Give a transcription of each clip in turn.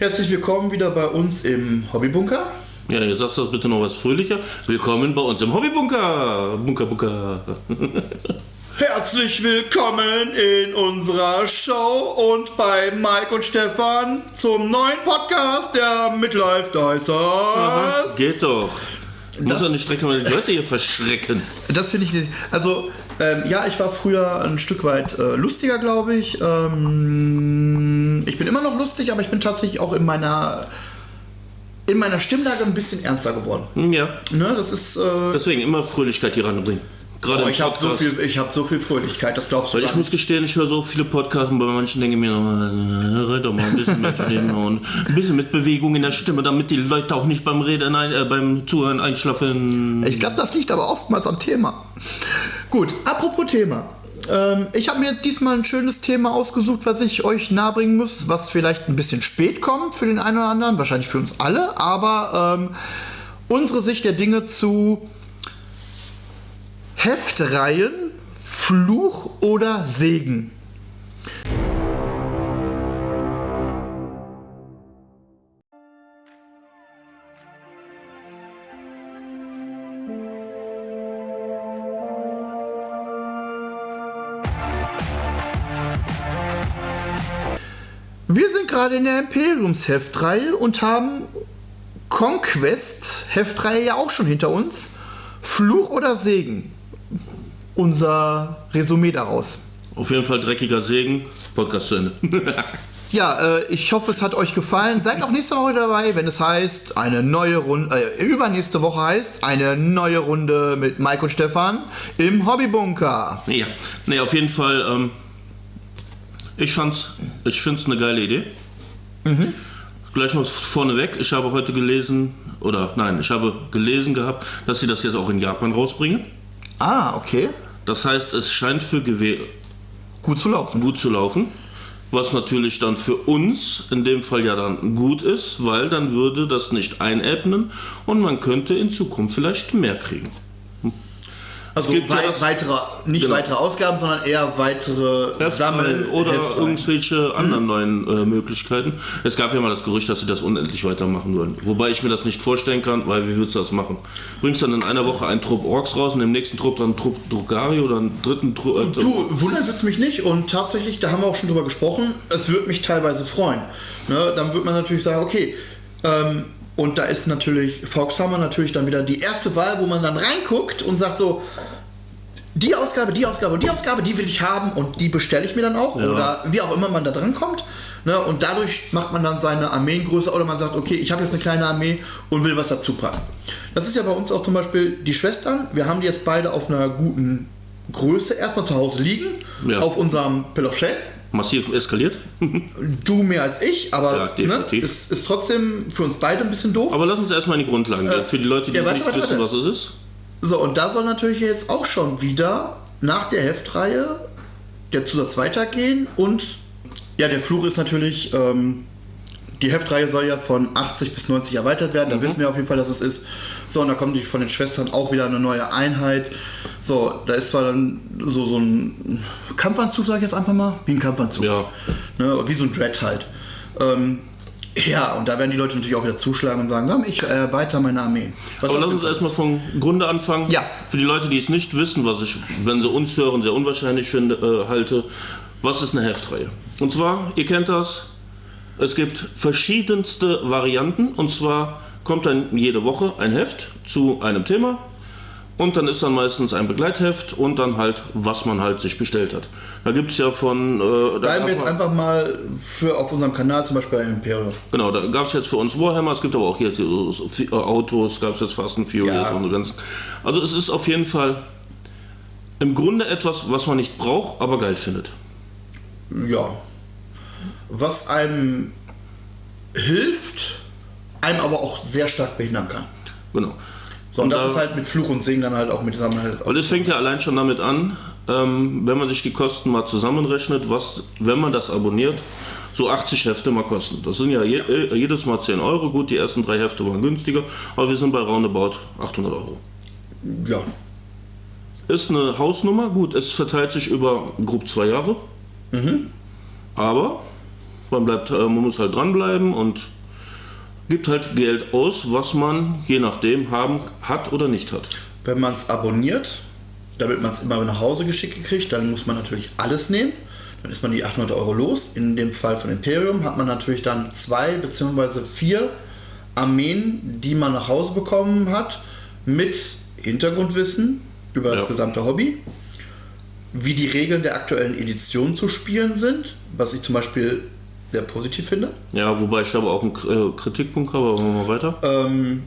Herzlich willkommen wieder bei uns im Hobbybunker. Ja, jetzt sagst du das bitte noch was fröhlicher. Willkommen bei uns im Hobbybunker. Bunker, Bunker. Herzlich willkommen in unserer Show und bei Mike und Stefan zum neuen Podcast der Midlife Dicers. Aha, geht doch. Du musst Das- doch nicht direkt mal die Leute hier verschrecken. Das finde ich nicht. Also, ähm, ja, ich war früher ein Stück weit äh, lustiger, glaube ich. Ähm, ich bin immer noch lustig, aber ich bin tatsächlich auch in meiner in meiner Stimmlage ein bisschen ernster geworden. Hm, Ja, Ne, das ist. Äh, deswegen immer Fröhlichkeit hier ranbringen. Gerade oh, ich habe so viel, ich habe so viel Fröhlichkeit, das glaubst du Weil ich muss gestehen, ich höre so viele Podcasts und bei manchen denke ich mir, noch, red doch mal ein bisschen mit Stimme und ein bisschen mit Bewegung in der Stimme, damit die Leute auch nicht beim Reden, äh, beim Zuhören einschlafen. Ich glaube, das liegt aber oftmals am Thema. Gut, apropos Thema. Ähm, ich habe mir diesmal ein schönes Thema ausgesucht, was ich euch nahebringen muss, was vielleicht ein bisschen spät kommt für den einen oder anderen, wahrscheinlich für uns alle, aber ähm, unsere Sicht der Dinge zu Heftreihen, Fluch oder Segen. Wir sind gerade in der Imperiums-Heftreihe und haben Conquest-Heftreihe ja auch schon hinter uns. Fluch oder Segen? Unser Resümee daraus. Auf jeden Fall dreckiger Segen. Podcast zu Ende. Ja, äh, ich hoffe, es hat euch gefallen. Seid auch nächste Woche dabei, wenn es heißt, eine neue Runde, äh, übernächste Woche heißt, eine neue Runde mit Mike und Stefan im Hobbybunker. ja, nee, auf jeden Fall. Ähm, ich fand's, ich find's eine geile Idee. Gleich mal vorneweg. Ich habe heute gelesen, oder nein, ich habe gelesen gehabt, dass sie das jetzt auch in Japan rausbringen. Ah, okay. Das heißt, es scheint für Gewehre Gut zu laufen. gut zu laufen. Was natürlich dann für uns in dem Fall ja dann gut ist, weil dann würde das nicht einebnen und man könnte in Zukunft vielleicht mehr kriegen. Also gibt ja wei das- weitere, nicht Genau. weitere Ausgaben, sondern eher weitere Sammel oder Heftreihen. irgendwelche anderen neuen äh, Möglichkeiten. Es gab ja mal das Gerücht, dass sie das unendlich weitermachen wollen. Wobei ich mir das nicht vorstellen kann, weil wie würdest du das machen? Bringst dann in einer Woche einen Trupp Orks raus und im nächsten Trupp dann einen Trupp Drukari oder einen dritten Trupp. Äh, Du, wundern wird's mich nicht und tatsächlich, da haben wir auch schon drüber gesprochen, es würde mich teilweise freuen. Ne, dann wird man natürlich sagen, okay, ähm, und da ist natürlich Foxhammer natürlich dann wieder die erste Wahl, wo man dann reinguckt und sagt so, die Ausgabe, die Ausgabe und die Ausgabe, die will ich haben und die bestelle ich mir dann auch Ja. oder wie auch immer man da dran kommt. Ne, und dadurch macht man dann seine Armeen größer oder man sagt, okay, ich habe jetzt eine kleine Armee und will was dazu packen. Das ist ja bei uns auch zum Beispiel die Schwestern. Wir haben die jetzt beide auf einer guten Größe erstmal zu Hause liegen, Ja. auf unserem Pill of Shame. massiv eskaliert. Du mehr als ich, Ja, aber ne, definitiv. ist, ist trotzdem für uns beide ein bisschen doof. Aber lass uns erstmal in die Grundlagen gehen. Äh, Für die Leute, die ja, warte, nicht warte, wissen, warte. was es ist. So, und da soll natürlich jetzt auch schon wieder nach der Heftreihe der Zusatz weitergehen und ja, der Fluch ist natürlich, ähm, die Heftreihe soll ja von 80 bis 90 erweitert werden, da wissen wir auf jeden Fall, dass es ist. So, und da kommt die von den Schwestern auch wieder eine neue Einheit. So, da ist zwar dann so, so ein Kampfanzug, sag ich jetzt einfach mal, wie ein Kampfanzug. Ja. Ne, wie so ein Dread halt. Ähm, ja, und da werden die Leute natürlich auch wieder zuschlagen und sagen, komm, ich erweitere meine Armee. Was Aber lass uns erstmal vom Grunde anfangen. Ja. Für die Leute, die es nicht wissen, was ich, wenn sie uns hören, sehr unwahrscheinlich finde, äh, halte. Was ist eine Heftreihe? Und zwar, ihr kennt das, es gibt verschiedenste Varianten. Und zwar kommt dann jede Woche ein Heft zu einem Thema. Und dann ist dann meistens ein Begleitheft und dann halt, was man halt sich bestellt hat. Da gibt es ja von. Äh, da Bleiben wir jetzt einfach mal für auf unserem Kanal, zum Beispiel bei Imperium. Genau, da gab es jetzt für uns Warhammer, es gibt aber auch hier so, so, so, Autos, gab es jetzt Fast and Furious Ja. und so ganz. Also es ist auf jeden Fall im Grunde etwas, was man nicht braucht, aber geil findet. Ja. Was einem hilft, einem aber auch sehr stark behindern kann. Genau. So, und, das da- ist halt mit Fluch und Segen dann halt auch mit Sammel halt. Und es fängt ja allein schon damit an, ähm, wenn man sich die Kosten mal zusammenrechnet, was, wenn man das abonniert, so 80 Hefte mal kosten. Das sind ja, je, äh, jedes Mal 10 Euro. Gut, die ersten drei Hefte waren günstiger, aber wir sind bei roundabout 800 Euro. Ja. Ist eine Hausnummer, gut, es verteilt sich über grob zwei Jahre. Aber Man, bleibt, äh, man muss halt dranbleiben und gibt halt Geld aus, was man je nachdem haben hat oder nicht hat. Wenn man es abonniert, damit man es immer nach Hause geschickt kriegt, dann muss man natürlich alles nehmen. Dann ist man die 800 Euro los. In dem Fall von Imperium hat man natürlich dann zwei bzw. vier Armeen, die man nach Hause bekommen hat, mit Hintergrundwissen über das Ja. gesamte Hobby, wie die Regeln der aktuellen Edition zu spielen sind, was ich zum Beispiel sehr positiv finde. Ja, wobei ich da aber auch einen äh, Kritikpunkt habe, aber machen wir mal weiter. Ähm,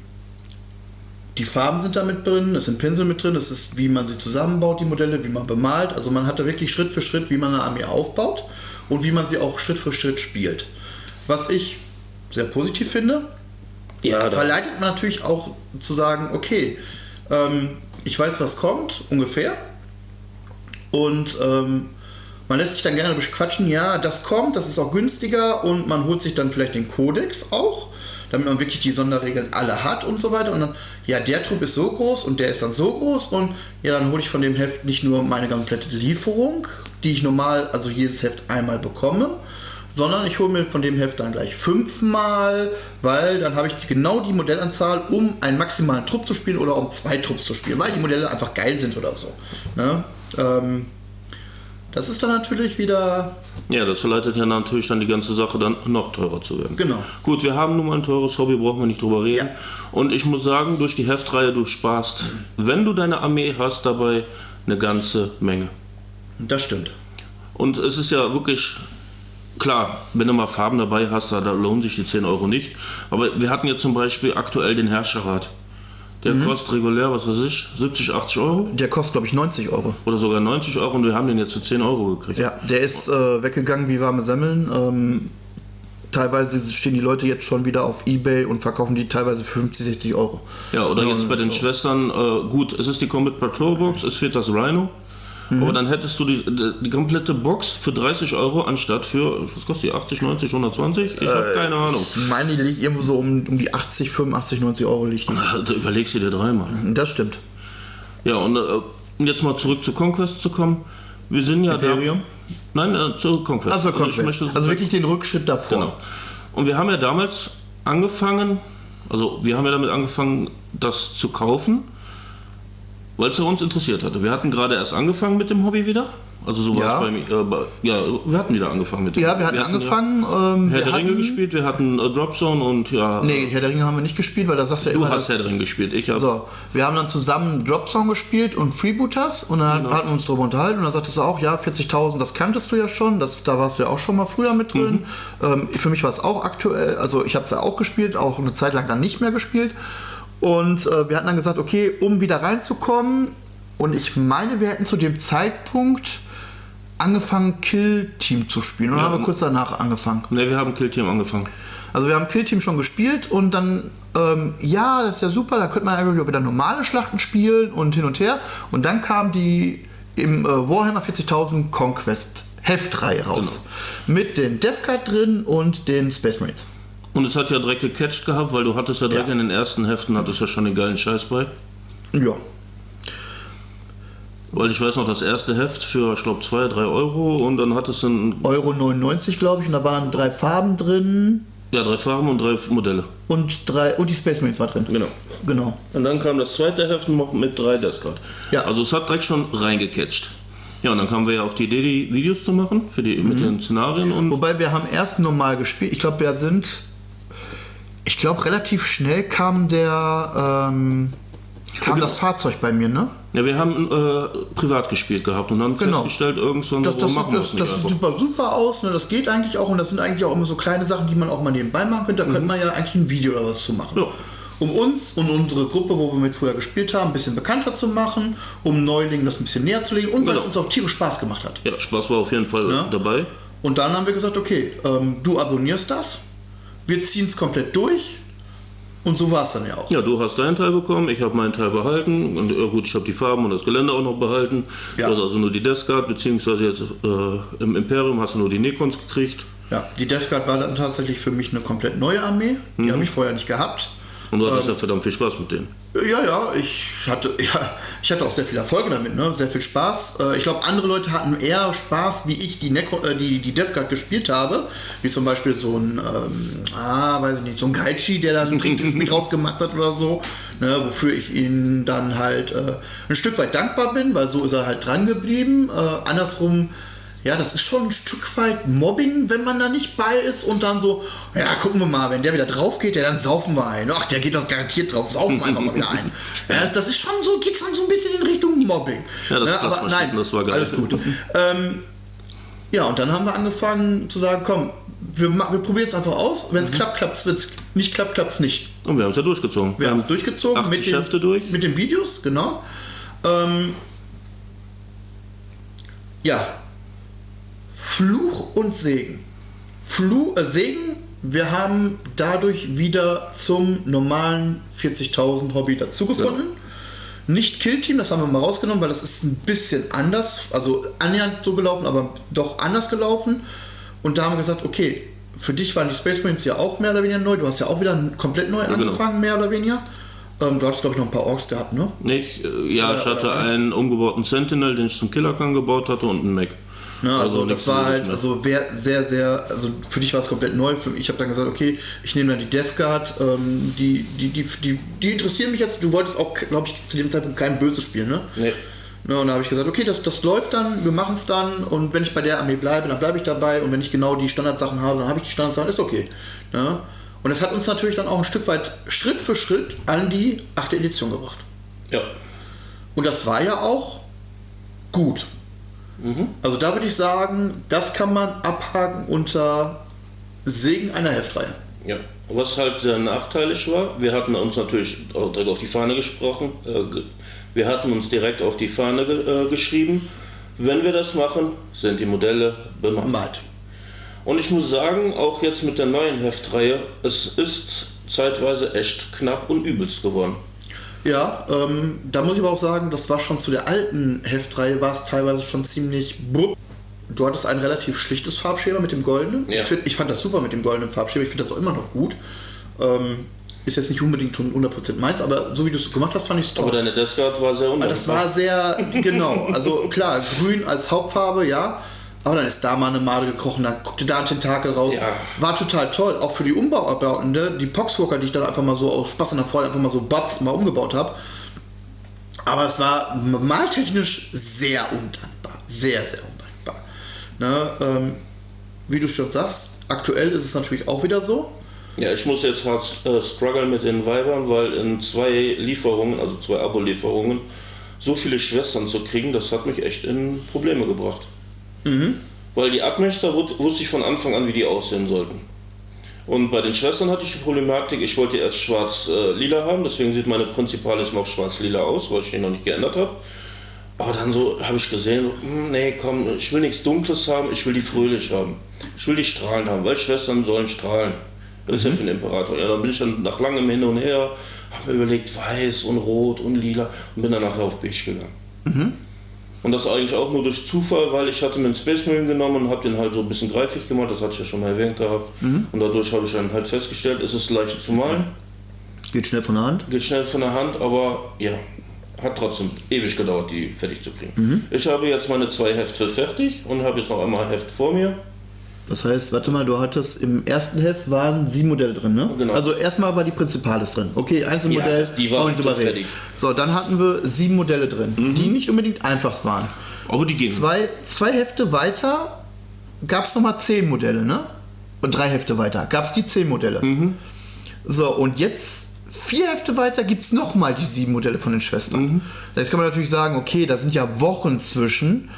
die Farben sind da mit drin, es sind Pinsel mit drin, es ist, wie man sie zusammenbaut, die Modelle, wie man bemalt. Also man hat da wirklich Schritt für Schritt, wie man eine Armee aufbaut und wie man sie auch Schritt für Schritt spielt. Was ich sehr positiv finde, Ja, verleitet man natürlich auch zu sagen, okay, ähm, ich weiß, was kommt, ungefähr. Und ähm, man lässt sich dann gerne bequatschen, ja, das kommt, das ist auch günstiger und man holt sich dann vielleicht den Kodex auch, damit man wirklich die Sonderregeln alle hat und so weiter. Und dann, ja, der Trupp ist so groß und der ist dann so groß und ja, dann hole ich von dem Heft nicht nur meine komplette Lieferung, die ich normal, also jedes Heft einmal bekomme, sondern ich hole mir von dem Heft dann gleich fünfmal, weil dann habe ich genau die Modellanzahl, um einen maximalen Trupp zu spielen oder um zwei Trupps zu spielen, weil die Modelle einfach geil sind oder so. Ne? Ähm, das ist dann natürlich wieder, Ja, das verleitet ja natürlich dann die ganze Sache dann noch teurer zu werden. genau. Gut, wir haben nun mal ein teures Hobby, brauchen wir nicht drüber reden. Ja. Und ich muss sagen, durch die Heftreihe, du sparst, wenn du deine Armee hast, dabei eine ganze Menge. Das stimmt. Und es ist ja wirklich klar, wenn du mal Farben dabei hast, da, da lohnen sich die 10 Euro nicht. Aber wir hatten jetzt zum Beispiel aktuell den Herrscherrat. Der kostet regulär, was weiß ich, 70, 80 Euro Der kostet, glaube ich, 90 Euro. oder sogar 90 Euro und wir haben den jetzt für 10 Euro gekriegt. Ja, der ist äh, weggegangen wie warme Semmeln. Ähm, teilweise stehen die Leute jetzt schon wieder auf Ebay und verkaufen die teilweise für 50, 60 Euro. Ja, oder Ja, jetzt bei den so. Schwestern, äh, gut, es ist die Combat Patrol Box, es fehlt das Rhino. Mhm. Aber dann hättest du die, die, komplette Box für 30 Euro anstatt für, was kostet die, 80, 90, 120? Ich habe keine Ahnung. Ich meine, die liegt irgendwo so um, um die 80, 85, 90 Euro liegt die. Da überlegst du dir dreimal. Das stimmt. Ja, und äh, um jetzt mal zurück zu Conquest zu kommen. Wir sind ja Imperium? da. Nein, äh, zu Conquest. Also, Conquest. möchte- also wirklich den Rückschritt davor. Genau. Und wir haben ja damals angefangen, also wir haben ja damit angefangen, das zu kaufen, weil es ja uns interessiert hatte. Wir hatten gerade erst angefangen mit dem Hobby wieder. Also so war Ja. es bei mir. Äh, bei, ja, wir hatten wieder angefangen mit dem Ja, wir hatten angefangen. ähm, Herr wir der Ringe hatten, gespielt, wir hatten äh, Dropzone und ja. Nee, Herr der Ringe haben wir nicht gespielt, weil da sagst du ja du immer, hast dass, Herr der Ringe gespielt. Ich habe. So, wir haben dann zusammen Dropsong gespielt und Freebooters und dann Genau. hatten wir uns darüber unterhalten und dann sagtest du auch, ja, 40.000, das kanntest du ja schon, das, da warst du ja auch schon mal früher mit drin. Mhm. Ähm, für mich war es auch aktuell, also ich habe es ja auch gespielt, auch eine Zeit lang dann nicht mehr gespielt. Und äh, wir hatten dann gesagt, okay, um wieder reinzukommen, und ich meine, wir hätten zu dem Zeitpunkt angefangen, Kill Team zu spielen. Und dann Ja. haben wir kurz danach angefangen. Ne, wir haben Kill Team angefangen. Also wir haben Kill Team schon gespielt und dann, ähm, ja, das ist ja super, da könnte man eigentlich auch wieder normale Schlachten spielen und hin und her. Und dann kam die im äh, Warhammer 40.000 Conquest Heftreihe raus. Mit den Death Card drin und den Space Marines. Und es hat ja direkt gecatcht gehabt, weil du hattest ja direkt Ja. in den ersten Heften hattest ja schon den geilen Scheiß bei. Ja. Weil ich weiß noch, das erste Heft für, ich glaube, 2, 3 Euro und dann hattest du ein, Euro 99, glaube ich, und da waren drei Farben drin ja, drei Farben und drei Modelle. und drei und die Space Marines war drin. Genau. Genau. Und dann kam das zweite Heft noch mit drei Deathcard. Ja. Also es hat direkt schon reingecatcht. Ja, und dann kamen wir ja auf die Idee, die Videos zu machen für die, mit den Szenarien und Wobei wir haben erst normal gespielt. Ich glaube, wir sind. Ich glaube, relativ schnell kam der. Ähm, kam das Fahrzeug bei mir, ne? ja, wir haben äh, privat gespielt gehabt und dann Genau. festgestellt, irgendwann Das, so, das, machen das, nicht das sieht super, super aus, ne? das geht eigentlich auch und das sind eigentlich auch immer so kleine Sachen, die man auch mal nebenbei machen könnte. Da könnte man ja eigentlich ein Video oder was zu machen. Mhm. Ja. Um uns und unsere Gruppe, wo wir mit früher gespielt haben, ein bisschen bekannter zu machen, um Neulingen das ein bisschen näher zu legen und weil Genau. es uns auch tierisch Spaß gemacht hat. Ja, Spaß war auf jeden Fall Ja. dabei. Und dann haben wir gesagt, okay, ähm, du abonnierst das, wir ziehen es komplett durch und so war es dann ja auch. Ja, du hast deinen Teil bekommen, ich habe meinen Teil behalten und ja, gut, ich habe die Farben und das Gelände auch noch behalten. Ja. Du hast also nur die Death Guard, beziehungsweise jetzt äh, im Imperium hast du nur die Necrons gekriegt. Ja, die Death Guard war dann tatsächlich für mich eine komplett neue Armee. Die Mhm. habe ich vorher nicht gehabt. Und du hattest ähm, ja verdammt viel Spaß mit denen. Ja, ja, ich hatte, ja, ich hatte auch sehr viel Erfolge damit, ne? sehr viel Spaß. Äh, ich glaube, andere Leute hatten eher Spaß, wie ich die, Necro, äh, die, die Death Guard gespielt habe. Wie zum Beispiel so ein, ähm, ah, weiß ich nicht, so ein Gaichi, der dann ein Trinkspiel draus gemacht hat oder so. Ne? Wofür ich ihm dann halt äh, ein Stück weit dankbar bin, weil so ist er halt dran geblieben. Äh, andersrum ja, das ist schon ein Stück weit Mobbing, wenn man da nicht bei ist und dann so, ja, gucken wir mal, wenn der wieder drauf geht, ja, dann saufen wir ein. Ach, der geht doch garantiert drauf, saufen wir einfach mal wieder ein. Ja, das, das, ist schon so, geht schon so ein bisschen in Richtung Mobbing. Ja, das, ja, das aber nein, das war geil. Alles gut. ähm, ja, und dann haben wir angefangen zu sagen, komm, wir, wir probieren es einfach aus. Wenn es mhm. klappt, klappt es. Wenn es nicht klappt, klappt es nicht. Und wir haben es ja durchgezogen. Wir, haben es durchgezogen mit den, durch. mit den Videos, genau. Ähm, ja, Fluch und Segen. Fluch, äh, Segen, wir haben dadurch wieder zum normalen 40.000 Hobby dazugefunden. Ja. Nicht Killteam, das haben wir mal rausgenommen, weil das ist ein bisschen anders, also annähernd so gelaufen, aber doch anders gelaufen. Und da haben wir gesagt, okay, für dich waren die Space Marines ja auch mehr oder weniger neu. Du hast ja auch wieder komplett neu ja, genau. angefangen, mehr oder weniger. Ähm, du hattest, glaube ich, noch ein paar Orks gehabt, ne? Nicht? Äh, ja, oder, ich hatte einen umgebauten Sentinel, den ich zum Killerkern gebaut hatte und einen Mac. Ne, also, also das war halt, also sehr, sehr, also für dich war es komplett neu. Für mich, ich habe dann gesagt, okay, ich nehme dann die Death Guard, ähm, die, die, die, die, die interessieren mich jetzt. Du wolltest auch, glaube ich, zu dem Zeitpunkt kein Böses spielen, ne? Nee. Ne, und da habe ich gesagt, okay, das, das läuft dann, wir machen es dann und wenn ich bei der Armee bleibe, dann bleibe ich dabei und wenn ich genau die Standardsachen habe, dann habe ich die Standardsachen, ist okay. Ne? Und es hat uns natürlich dann auch ein Stück weit Schritt für Schritt an die 8. Edition gebracht. Ja. Und das war ja auch gut. Mhm. Also da würde ich sagen, das kann man abhaken unter Segen einer Heftreihe. Ja, was halt sehr nachteilig war, wir hatten uns natürlich direkt auf die Fahne gesprochen, äh, wir hatten uns direkt auf die Fahne äh, geschrieben, wenn wir das machen, sind die Modelle bemalt. Und ich muss sagen, auch jetzt mit der neuen Heftreihe, es ist zeitweise echt knapp und übelst geworden. Ja, ähm, da muss ich aber auch sagen, das war schon zu der alten Heftreihe, war es teilweise schon ziemlich bupp. Du hattest ein relativ schlichtes Farbschema mit dem goldenen. Ja. Ich, find, ich, fand das super mit dem goldenen Farbschema, ich finde das auch immer noch gut. Ähm, ist jetzt nicht unbedingt 100% meins, aber so wie du es gemacht hast, fand ich es toll. Aber deine Deathguard war sehr undankbar. Das war sehr, genau. Also klar, grün als Hauptfarbe, ja. Aber dann ist da mal eine Made gekrochen, dann guckte da ein Tentakel raus. Ja. War total toll, auch für die Umbauarbeiten. Ne? Die Poxwalker, die ich dann einfach mal so aus Spaß an der Freude einfach mal so babs mal umgebaut habe. Aber es war maltechnisch sehr undankbar. Sehr, sehr undankbar. Ne? Ähm, wie du schon sagst, aktuell ist es natürlich auch wieder so. Ja, ich muss jetzt hart äh, strugglen mit den Weibern, weil in zwei Lieferungen, also zwei Abo-Lieferungen, so viele Schwestern zu kriegen, das hat mich echt in Probleme gebracht. Mhm. Weil die Abmesser wusste ich von Anfang an, wie die aussehen sollten. Und bei den Schwestern hatte ich die Problematik, ich wollte erst schwarz-lila äh, haben, deswegen sieht meine Prinzipalis noch schwarz-lila aus, weil ich den noch nicht geändert habe. Aber dann so habe ich gesehen, hm, nee, komm, ich will nichts Dunkles haben, ich will die fröhlich haben. Ich will die strahlen haben, weil Schwestern sollen strahlen. Das ist ja mhm. für den Imperator. Ja, dann bin ich dann nach langem Hin und Her, habe mir überlegt, weiß und rot und lila und bin dann nachher auf beige gegangen. Mhm. Und das eigentlich auch nur durch Zufall, weil ich hatte mir einen Space Marine genommen und habe den halt so ein bisschen greifig gemacht, das hatte ich ja schon mal erwähnt gehabt. Mhm. Und dadurch habe ich dann halt festgestellt, es ist leicht zu malen. Geht schnell von der Hand? Geht schnell von der Hand, aber ja, hat trotzdem ewig gedauert, die fertig zu kriegen. Mhm. Ich habe jetzt meine zwei Hefte fertig und habe jetzt noch einmal ein Heft vor mir. Das heißt, warte mal, du hattest im ersten Heft waren sieben Modelle drin, ne? Genau. Also erstmal war die Prinzipales drin. Okay, Einzelmodell, ja, die war nicht drüber reden. So, dann hatten wir sieben Modelle drin, mhm. die nicht unbedingt einfach waren. Aber die gehen. Zwei, zwei Hefte weiter gab es nochmal zehn Modelle, ne? Und drei Hefte weiter gab es die zehn Modelle. Mhm. So, und jetzt vier Hefte weiter gibt es nochmal die sieben Modelle von den Schwestern. Mhm. Jetzt kann man natürlich sagen, okay, da sind ja Wochen zwischen.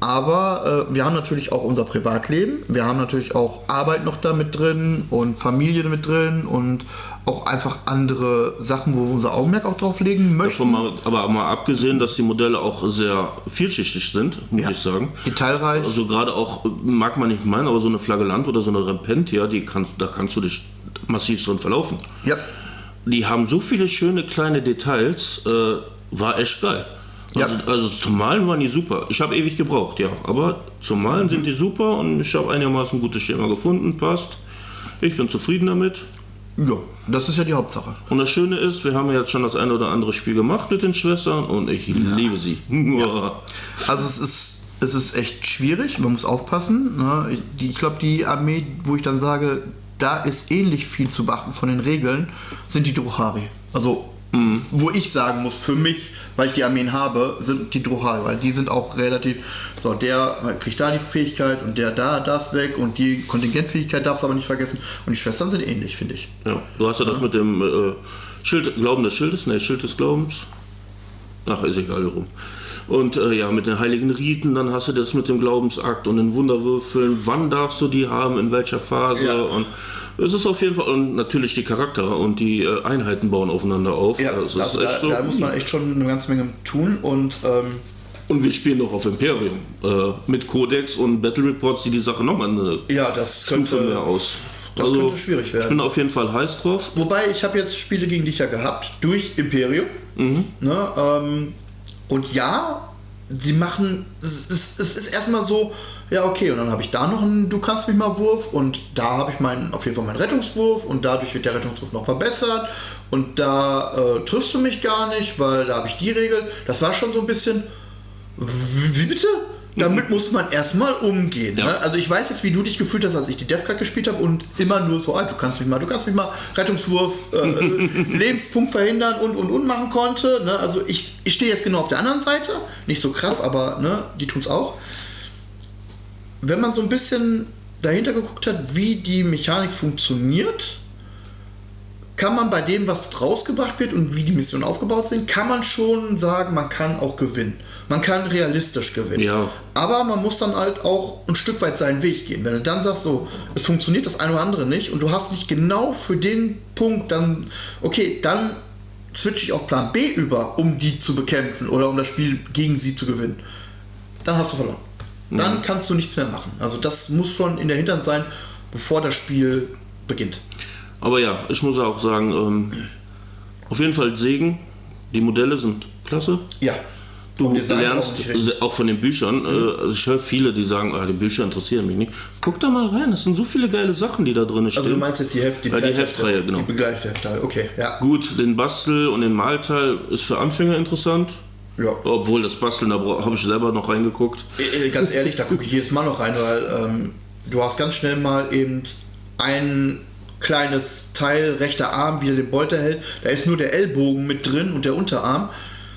Aber äh, wir haben natürlich auch unser Privatleben, wir haben natürlich auch Arbeit noch da mit drin und Familie mit drin und auch einfach andere Sachen, wo wir unser Augenmerk auch drauf legen möchten. Mal, aber mal abgesehen, dass die Modelle auch sehr vielschichtig sind, muss ja. ich sagen. Detailreich. Also gerade auch, mag man nicht meinen, aber so eine Flagellant oder so eine Repentia, die kann, da kannst du dich massiv drin verlaufen. Ja. Die haben so viele schöne kleine Details, äh, war echt geil. Also, ja. also zum Malen waren die super. Ich habe ewig gebraucht, ja. Aber zum Malen mhm. sind die super und ich habe einigermaßen ein gutes Schema gefunden, passt. Ich bin zufrieden damit. Ja, das ist ja die Hauptsache. Und das Schöne ist, wir haben ja jetzt schon das eine oder andere Spiel gemacht mit den Schwestern und ich liebe sie. Also es ist, es ist echt schwierig, man muss aufpassen. Ne? Ich, glaube, die Armee, wo ich dann sage, da ist ähnlich viel zu beachten von den Regeln, sind die Drohari. Also wo ich sagen muss, für mich, weil ich die Armeen habe, sind die Drohari, weil die sind auch relativ, so der kriegt da die Fähigkeit und der da das weg und die Kontingentfähigkeit darfst du aber nicht vergessen. Und die Schwestern sind ähnlich, finde ich. Ja, du hast ja das mit dem äh, Schild, Glauben des Schildes, ne, Schild des Glaubens. Ach, ist egal rum. Und äh, ja, mit den heiligen Riten, dann hast du das mit dem Glaubensakt und den Wunderwürfeln. Wann darfst du die haben, in welcher Phase? Ja. Und es ist auf jeden Fall, und natürlich die Charakter und die äh, Einheiten bauen aufeinander auf. Ja, also da, so. da muss man echt schon eine ganze Menge tun und ähm, Und wir spielen doch auf Imperium. Äh, mit Codex und Battle Reports, die die Sache nochmal eine ja, das Stufe mehr könnte. aus. Also, das könnte schwierig werden. Ich bin auf jeden Fall heiß drauf. Wobei, ich habe jetzt Spiele gegen dich ja gehabt, durch Imperium. Mhm. Ne, ähm, und ja, sie machen, es, es, es ist erstmal so, ja okay, und dann habe ich da noch einen Du kannst mich mal Wurf und da habe ich meinen, auf jeden Fall meinen Rettungswurf und dadurch wird der Rettungswurf noch verbessert und da äh, triffst du mich gar nicht, weil da habe ich die Regel. Das war schon so ein bisschen, wie bitte? Damit muss man erstmal umgehen. Ja. Ne? Also ich weiß jetzt, wie du dich gefühlt hast, als ich die DevCard gespielt habe und immer nur so, ah, du kannst mich mal, du kannst mich mal Rettungswurf, äh, Lebenspunkt verhindern und und und machen konnte. Ne? Also ich, ich stehe jetzt genau auf der anderen Seite. Nicht so krass, aber ne, die tun es auch. Wenn man so ein bisschen dahinter geguckt hat, wie die Mechanik funktioniert, kann man bei dem, was rausgebracht wird und wie die Missionen aufgebaut sind, kann man schon sagen, man kann auch gewinnen. Man kann realistisch gewinnen. Ja. Aber man muss dann halt auch ein Stück weit seinen Weg gehen. Wenn du dann sagst, so, es funktioniert das eine oder andere nicht und du hast nicht genau für den Punkt dann, okay, dann switche ich auf Plan B über, um die zu bekämpfen oder um das Spiel gegen sie zu gewinnen. Dann hast du verloren. Dann kannst du nichts mehr machen. Also das muss schon in der Hinterhand sein, bevor das Spiel beginnt. Aber ja, ich muss auch sagen, ähm, auf jeden Fall Segen. Die Modelle sind klasse. Ja. Du lernst auch auch von den Büchern. Äh, also ich höre viele, die sagen, ah, die Bücher interessieren mich nicht. Guck da mal rein, es sind so viele geile Sachen, die da drin stehen. Also du meinst jetzt die Heft, die, Ja, die Begleithefte- Heftreihe, genau. Die begleitete Heftreihe, okay, ja. Gut, den Bastel und den Malteil ist für Anfänger interessant. Ja. Obwohl das Basteln, da habe ich selber noch reingeguckt. Äh, äh, Ganz ehrlich, da gucke ich jedes Mal noch rein, weil ähm, du hast ganz schnell mal eben ein kleines Teil, rechter Arm, wie er den Bolter hält. Da ist nur der Ellbogen mit drin und der Unterarm.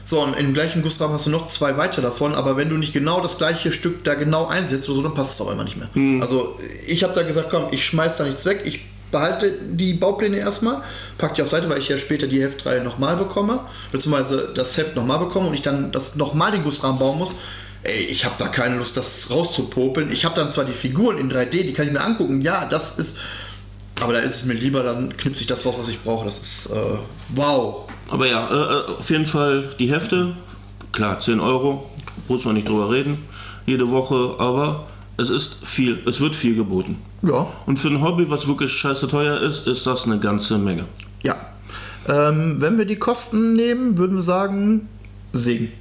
So, und im gleichen Gussrahmen hast du noch zwei weiter davon, aber wenn du nicht genau das gleiche Stück da genau einsetzt so, dann passt es auch immer nicht mehr. Also ich habe da gesagt, komm, ich schmeiß da nichts weg, ich behalte die Baupläne erstmal, pack die auf Seite, weil ich ja später die Heftreihe nochmal bekomme, beziehungsweise das Heft nochmal bekomme und ich dann das nochmal den Gussrahmen bauen muss. Ey, ich habe da keine Lust, das rauszupopeln. Ich habe dann zwar die Figuren in 3D, die kann ich mir angucken, ja, das ist. Aber da ist es mir lieber, dann knipse ich das raus, was ich brauche. Das ist äh, wow. Aber ja, äh, äh, auf jeden Fall die Hefte. Klar, 10 Euro, muss man nicht drüber reden. Jede Woche, aber es ist viel, es wird viel geboten. Ja, Und für ein Hobby, was wirklich scheiße teuer ist, ist das eine ganze Menge. ja. Ähm, wenn wir die Kosten nehmen, würden wir sagen, Segen.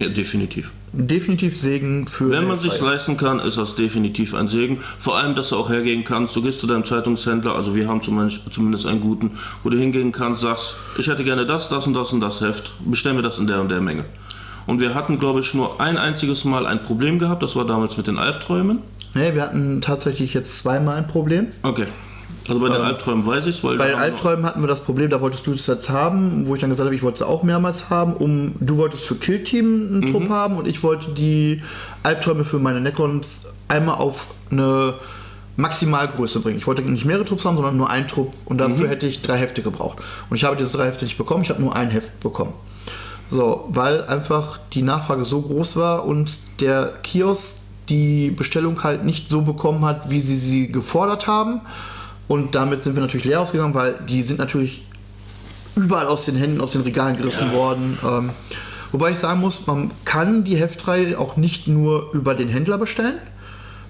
Ja, definitiv. Definitiv Segen für. Wenn man sich leisten kann, ist das definitiv ein Segen. Vor allem, dass du auch hergehen kannst. Du gehst zu deinem Zeitungshändler, also wir haben zumindest, zumindest einen guten, wo du hingehen kannst, sagst, ich hätte gerne das, das und das und das Heft. Bestell mir das in der und der Menge. Und wir hatten, glaube ich, nur ein einziges Mal ein Problem gehabt. Das war damals mit den Albträumen. Nee, wir hatten tatsächlich jetzt zweimal ein Problem. Okay. Also bei den Albträumen weiß ich es, weil Ähm, Bei den Albträumen hatten wir das Problem, da wolltest du es jetzt haben, wo ich dann gesagt habe, ich wollte es auch mehrmals haben. Um, du wolltest für Killteam einen Mhm. Trupp haben und ich wollte die Albträume für meine Necrons einmal auf eine Maximalgröße bringen. Ich wollte nicht mehrere Trupps haben, sondern nur einen Trupp und dafür Mhm. hätte ich drei Hefte gebraucht. Und ich habe diese drei Hefte nicht bekommen, ich habe nur ein Heft bekommen. So, weil einfach die Nachfrage so groß war und der Kiosk die Bestellung halt nicht so bekommen hat, wie sie sie gefordert haben. Und damit sind wir natürlich leer ausgegangen, weil die sind natürlich überall aus den Händen, aus den Regalen gerissen worden. Ähm, wobei ich sagen muss, man kann die Heftreihe auch nicht nur über den Händler bestellen,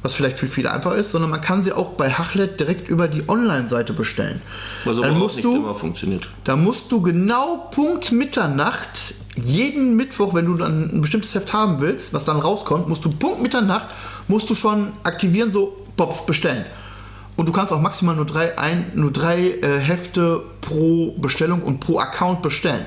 was vielleicht für viele einfach ist, sondern man kann sie auch bei Hachlet direkt über die Online-Seite bestellen. aber Dann musst nicht du immer funktioniert. da musst du genau Punkt Mitternacht, jeden Mittwoch, wenn du dann ein bestimmtes Heft haben willst, was dann rauskommt, musst du Punkt Mitternacht, musst du schon aktivieren, so Pops bestellen. und du kannst auch maximal nur drei, ein, nur drei äh, Hefte pro Bestellung und pro Account bestellen.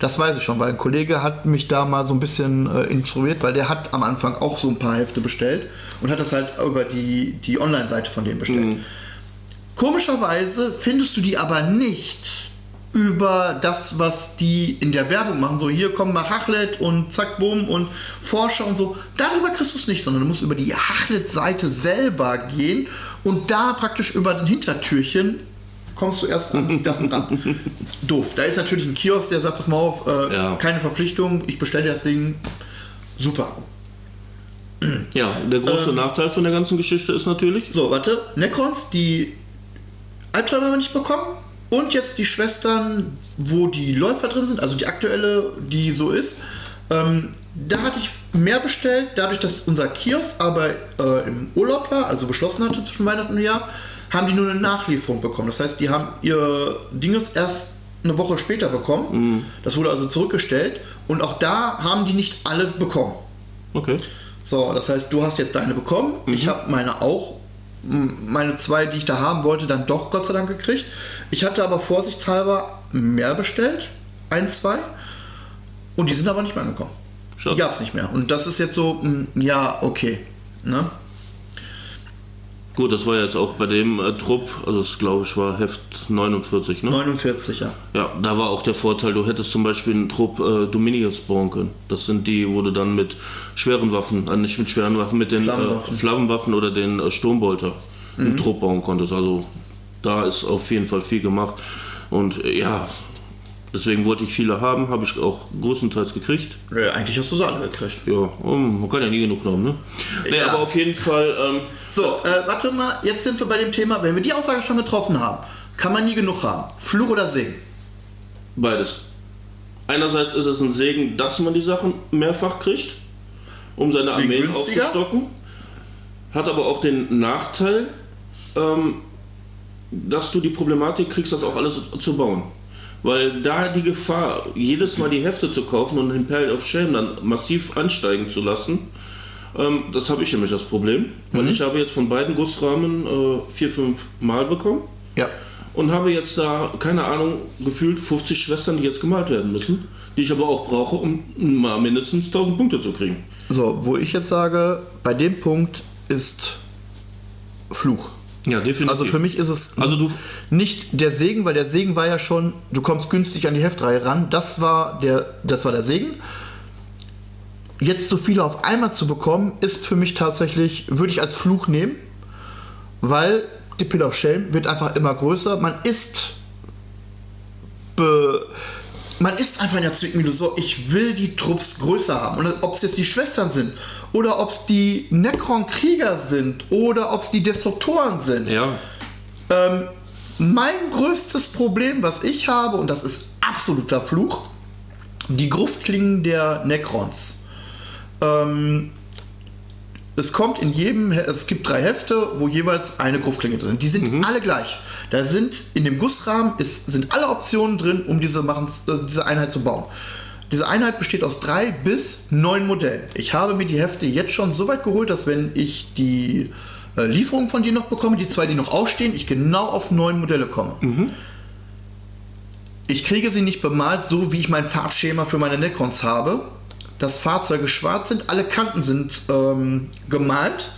Das weiß ich schon, weil ein Kollege hat mich da mal so ein bisschen äh, instruiert, weil der hat am Anfang auch so ein paar Hefte bestellt und hat das halt über die, die Online-Seite von denen bestellt. Komischerweise findest du die aber nicht über das, was die in der Werbung machen. So, hier kommen mal Hachlet und zack, bumm und Forscher und so. Darüber kriegst du es nicht, sondern du musst über die Hachlet-Seite selber gehen und da praktisch über den Hintertürchen kommst du erst an die Sachen ran. Doof. Da ist natürlich ein Kiosk, der sagt, pass mal auf, äh, Ja. keine Verpflichtung, ich bestelle dir das Ding. Super. Ja, der große Ähm. Nachteil von der ganzen Geschichte ist natürlich, So, warte. Necrons, die Albträume haben wir nicht bekommen. Und jetzt die Schwestern, wo die Läufer drin sind, also die aktuelle, die so ist. Ähm, da hatte ich mehr bestellt, dadurch, dass unser Kiosk aber äh, im Urlaub war, also beschlossen hatte zwischen Weihnachten und Jahr, haben die nur eine Nachlieferung bekommen. Das heißt, die haben ihr Dinges erst eine Woche später bekommen. Das wurde also zurückgestellt. Und auch da haben die nicht alle bekommen. okay, So, das heißt, du hast jetzt deine bekommen. Ich habe meine auch. Meine zwei, die ich da haben wollte, dann doch Gott sei Dank gekriegt. Ich hatte aber vorsichtshalber mehr bestellt. Ein, zwei. Und die sind aber nicht mehr angekommen. Schade. Die gab es nicht mehr. Und das ist jetzt so, m, ja, okay. Ne? gut, das war jetzt auch bei dem äh, Trupp, also das glaube ich war Heft 49, ne? 49, ja. Ja, da war auch der Vorteil, du hättest zum Beispiel einen Trupp äh, Dominius bauen können. Das sind die, wo du dann mit schweren Waffen, äh, nicht mit schweren Waffen, mit den Flammenwaffen. Äh, Flammenwaffen oder den äh, Sturmbolter einen Trupp bauen konntest. Also da ist auf jeden Fall viel gemacht. Und äh, ja, deswegen wollte ich viele haben, habe ich auch größtenteils gekriegt. Nö, eigentlich hast du sie alle gekriegt. Ja, man kann ja nie genug haben, ne? Nee, Ja. aber auf jeden Fall, ähm, So, äh, warte mal, jetzt sind wir bei dem Thema, wenn wir die Aussage schon getroffen haben, kann man nie genug haben. Fluch oder Segen? Beides. Einerseits ist es ein Segen, dass man die Sachen mehrfach kriegt, um seine Armeen aufzustocken. Hat aber auch den Nachteil, ähm, dass du die Problematik kriegst, das auch alles zu bauen. Weil da die Gefahr, jedes Mal die Hefte zu kaufen und den Peril of Shame dann massiv ansteigen zu lassen, ähm, das habe ich nämlich das Problem. Weil ich habe jetzt von beiden Gussrahmen äh, vier, fünf Mal bekommen Ja. und habe jetzt da, keine Ahnung, gefühlt 50 Schwestern, die jetzt gemalt werden müssen, die ich aber auch brauche, um mal mindestens 1000 Punkte zu kriegen. So, wo ich jetzt sage, bei dem Punkt ist Fluch. Ja, definitiv. Also für mich ist es Also du, nicht der Segen, weil der Segen war ja schon, du kommst günstig an die Heftreihe ran. Das war der, das war der Segen. Jetzt so viele auf einmal zu bekommen, ist für mich tatsächlich, würde ich als Fluch nehmen, weil die Pill of Shame wird einfach immer größer. Man ist be, man ist einfach in der Zwickmühle so, ich will die Trupps größer haben. Und ob es jetzt die Schwestern sind oder ob es die Necron-Krieger sind oder ob es die Destruktoren sind. ja, Ähm, mein größtes Problem, was ich habe, und das ist absoluter Fluch, die Gruftklingen der Necrons. Ähm, es kommt in jedem, es gibt drei Hefte, wo jeweils eine Gruftklinge drin. Die sind alle gleich. Da sind in dem Gussrahmen ist, sind alle Optionen drin, um diese, machen, äh, diese Einheit zu bauen. Diese Einheit besteht aus drei bis neun Modellen. Ich habe mir die Hefte jetzt schon so weit geholt, dass wenn ich die äh, Lieferung von dir noch bekomme, die zwei, die noch ausstehen, ich genau auf neun Modelle komme. Ich kriege sie nicht bemalt, so wie ich mein Farbschema für meine Necrons habe. Dass Fahrzeuge schwarz sind, alle Kanten sind ähm, gemalt.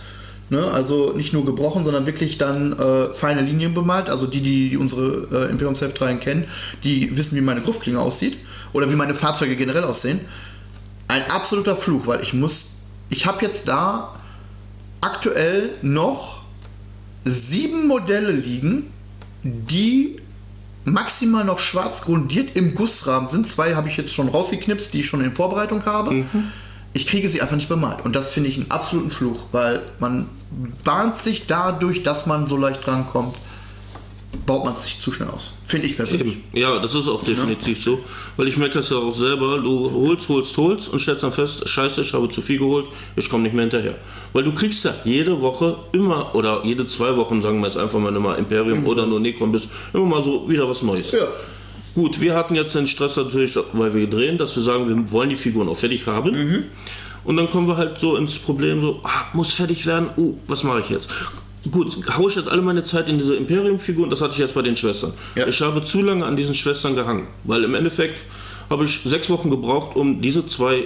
Ne? Also nicht nur gebrochen, sondern wirklich dann äh, feine Linien bemalt. Also die, die, die unsere äh, Imperiums Heftreihen kennen, die wissen, wie meine Gruftklinge aussieht. Oder wie meine Fahrzeuge generell aussehen. Ein absoluter Fluch, weil ich muss. Ich habe jetzt da aktuell noch sieben Modelle liegen, die maximal noch schwarz grundiert im Gussrahmen sind. Zwei habe ich jetzt schon rausgeknipst, die ich schon in Vorbereitung habe. Ich kriege sie einfach nicht bemalt. Und das finde ich einen absoluten Fluch, weil man bahnt sich dadurch, dass man so leicht drankommt, baut man es sich zu schnell aus. Finde ich persönlich. eben. Ja, das ist auch definitiv so. Weil ich merke das ja auch selber, du holst, holst, holst und stellst dann fest, scheiße, ich habe zu viel geholt, ich komme nicht mehr hinterher. Weil du kriegst ja jede Woche immer, oder jede zwei Wochen, sagen wir jetzt einfach mal immer Imperium oder nur Necron bist, immer mal so wieder was Neues. Ja. Gut, wir hatten jetzt den Stress natürlich, weil wir drehen, dass wir sagen, wir wollen die Figuren auch fertig haben. Mhm. Und dann kommen wir halt so ins Problem, so, ah, muss fertig werden, uh, was mache ich jetzt? Gut, haue ich jetzt alle meine Zeit in diese Imperium-Figuren, das hatte ich jetzt bei den Schwestern. Ja. Ich habe zu lange an diesen Schwestern gehangen, weil im Endeffekt habe ich sechs Wochen gebraucht, um diese zwei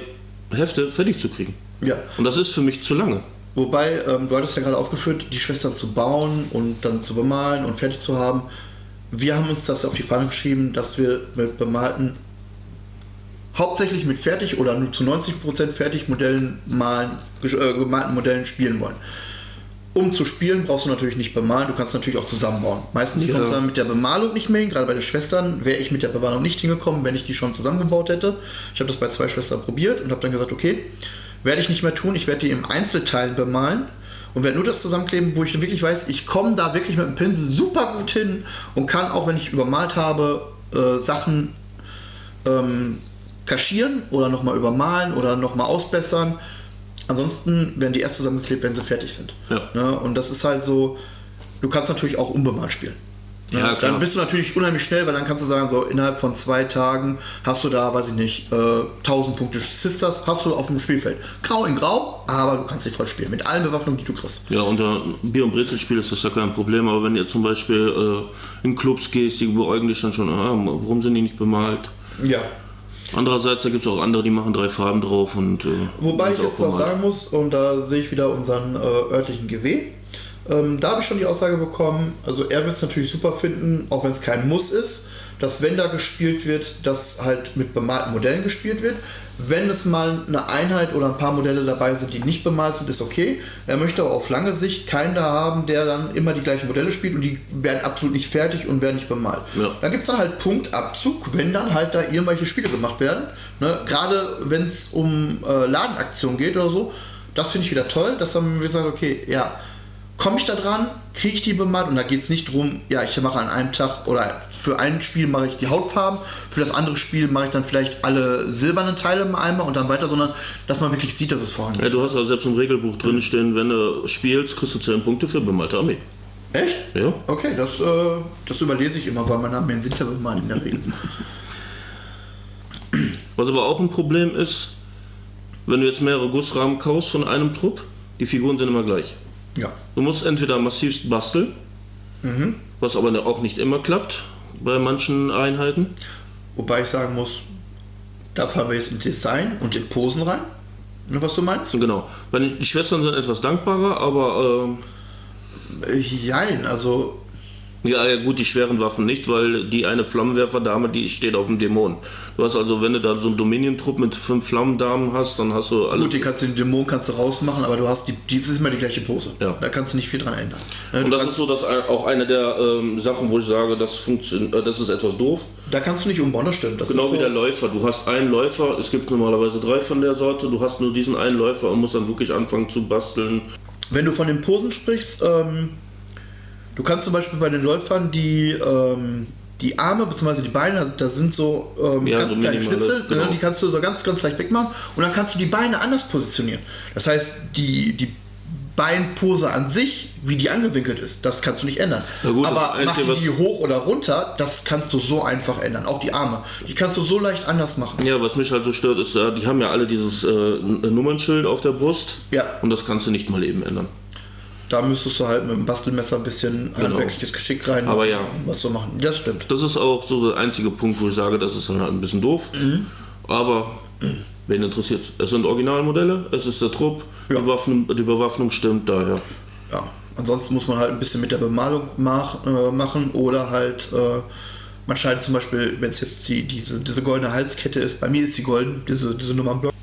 Hefte fertig zu kriegen. Ja. Und das ist für mich zu lange. Wobei, ähm, du hattest ja gerade aufgeführt, die Schwestern zu bauen und dann zu bemalen und fertig zu haben. Wir haben uns das auf die Fahne geschrieben, dass wir mit bemalten, hauptsächlich mit fertig oder nur zu 90% fertig Modellen malen, äh, gemalten Modellen spielen wollen. Um zu spielen brauchst du natürlich nicht bemalen, du kannst natürlich auch zusammenbauen. Meistens Ja. kommt es dann mit der Bemalung nicht mehr hin, gerade bei den Schwestern wäre ich mit der Bemalung nicht hingekommen, wenn ich die schon zusammengebaut hätte. Ich habe das bei zwei Schwestern probiert und habe dann gesagt, okay, werde ich nicht mehr tun, ich werde die im Einzelteilen bemalen und werde nur das zusammenkleben, wo ich wirklich weiß, ich komme da wirklich mit dem Pinsel super gut hin und kann auch, wenn ich übermalt habe, äh, Sachen ähm, kaschieren oder nochmal übermalen oder nochmal ausbessern. Ansonsten werden die erst zusammengeklebt, wenn sie fertig sind. Ja. Ne? Und das ist halt so, du kannst natürlich auch unbemalt spielen. Ne? Ja. Dann bist du natürlich unheimlich schnell, weil dann kannst du sagen, so innerhalb von zwei Tagen hast du da, weiß ich nicht, äh, 1000 Punkte Sisters hast du auf dem Spielfeld. Grau in Grau, aber du kannst sie voll spielen. Mit allen Bewaffnungen, die du kriegst. Ja, unter Bier- und Brezelspiel ist das ja kein Problem, aber wenn ihr zum Beispiel äh, in Clubs gehst, die beäugen dich dann schon, ah, warum sind die nicht bemalt? Ja. Andererseits, da gibt es auch andere, die machen drei Farben drauf und. Äh, Wobei ich jetzt noch sagen muss, und da sehe ich wieder unseren äh, örtlichen GW. Ähm, da habe ich schon die Aussage bekommen, also er wird es natürlich super finden, auch wenn es kein Muss ist, dass wenn da gespielt wird, dass halt mit bemalten Modellen gespielt wird. Wenn es mal eine Einheit oder ein paar Modelle dabei sind, die nicht bemalt sind, ist okay. Er möchte aber auf lange Sicht keinen da haben, der dann immer die gleichen Modelle spielt und die werden absolut nicht fertig und werden nicht bemalt. Ja. Dann gibt es dann halt Punktabzug, wenn dann halt da irgendwelche Spiele gemacht werden. Ne? Gerade wenn es um äh, Ladenaktionen geht oder so. Das finde ich wieder toll, dass dann wir sagen, okay, ja, komme ich da dran, kriege ich die bemalt und da geht es nicht drum, ja, ich mache an einem Tag oder für ein Spiel mache ich die Hautfarben, für das andere Spiel mache ich dann vielleicht alle silbernen Teile im Eimer und dann weiter, sondern dass man wirklich sieht, dass es vorhanden Ja, du hast ja selbst im Regelbuch drin stehen, wenn du spielst, kriegst du 10 Punkte für bemalte Armee. Echt? Ja. Okay, das, äh, das überlese ich immer, weil meine Armeen sind ja bemalt in der Regel. Was aber auch ein Problem ist, wenn du jetzt mehrere Gussrahmen kaufst von einem Trupp, die Figuren sind immer gleich. Ja. Du musst entweder massivst basteln, Mhm. was aber auch nicht immer klappt bei manchen Einheiten. Wobei ich sagen muss, da fahren wir jetzt in Design und in Posen rein. Ne, was du meinst? Genau. Die Schwestern sind etwas dankbarer, aber Äh, Jein, also ja, ja, gut, die schweren Waffen nicht, weil die eine Flammenwerferdame, die steht auf dem Dämon. Du hast also, wenn du da so einen Dominion-Trupp mit fünf Flammendamen hast, dann hast du alle. gut, die kannst du den Dämon kannst du rausmachen, aber du hast die, die ist immer die gleiche Pose. Ja. Da kannst du nicht viel dran ändern. Ne, Und das ist so, dass auch eine der ähm, Sachen, wo ich sage, das, funktioniert, äh, das ist etwas doof. da kannst du nicht umbauen, das stimmt. Das Genau wie so, der Läufer. Du hast einen Läufer, es gibt normalerweise drei von der Sorte, du hast nur diesen einen Läufer und musst dann wirklich anfangen zu basteln. Wenn du von den Posen sprichst, ähm, du kannst zum Beispiel bei den Läufern die, ähm, die Arme bzw. die Beine, da sind so ähm, Ja, ganz so kleine Schnitzel, genau. ne, die kannst du so ganz, ganz leicht wegmachen und dann kannst du die Beine anders positionieren. Das heißt, die, die Beinpose an sich, wie die angewinkelt ist, das kannst du nicht ändern. Gut, Aber mach die, die hoch oder runter, das kannst du so einfach ändern. Auch die Arme, die kannst du so leicht anders machen. Ja, was mich halt so stört, ist, äh, die haben ja alle dieses äh, Nummernschild auf der Brust. Ja. Und das kannst du nicht mal eben ändern. Da müsstest du halt mit dem Bastelmesser ein bisschen Genau. handwerkliches Geschick rein Aber ja. was so machen. Das stimmt. Das ist auch so der einzige Punkt, wo ich sage, das ist dann halt ein bisschen doof. Mhm. Aber wen interessiert es? sind Originalmodelle, es ist der Trupp, Ja. die, Waffen, die Bewaffnung stimmt daher. Ja, ansonsten muss man halt ein bisschen mit der Bemalung mach, äh, machen oder halt, äh, man schneidet zum Beispiel, wenn es jetzt die, diese, diese goldene Halskette ist, bei mir ist die golden, diese, diese Nummernblock.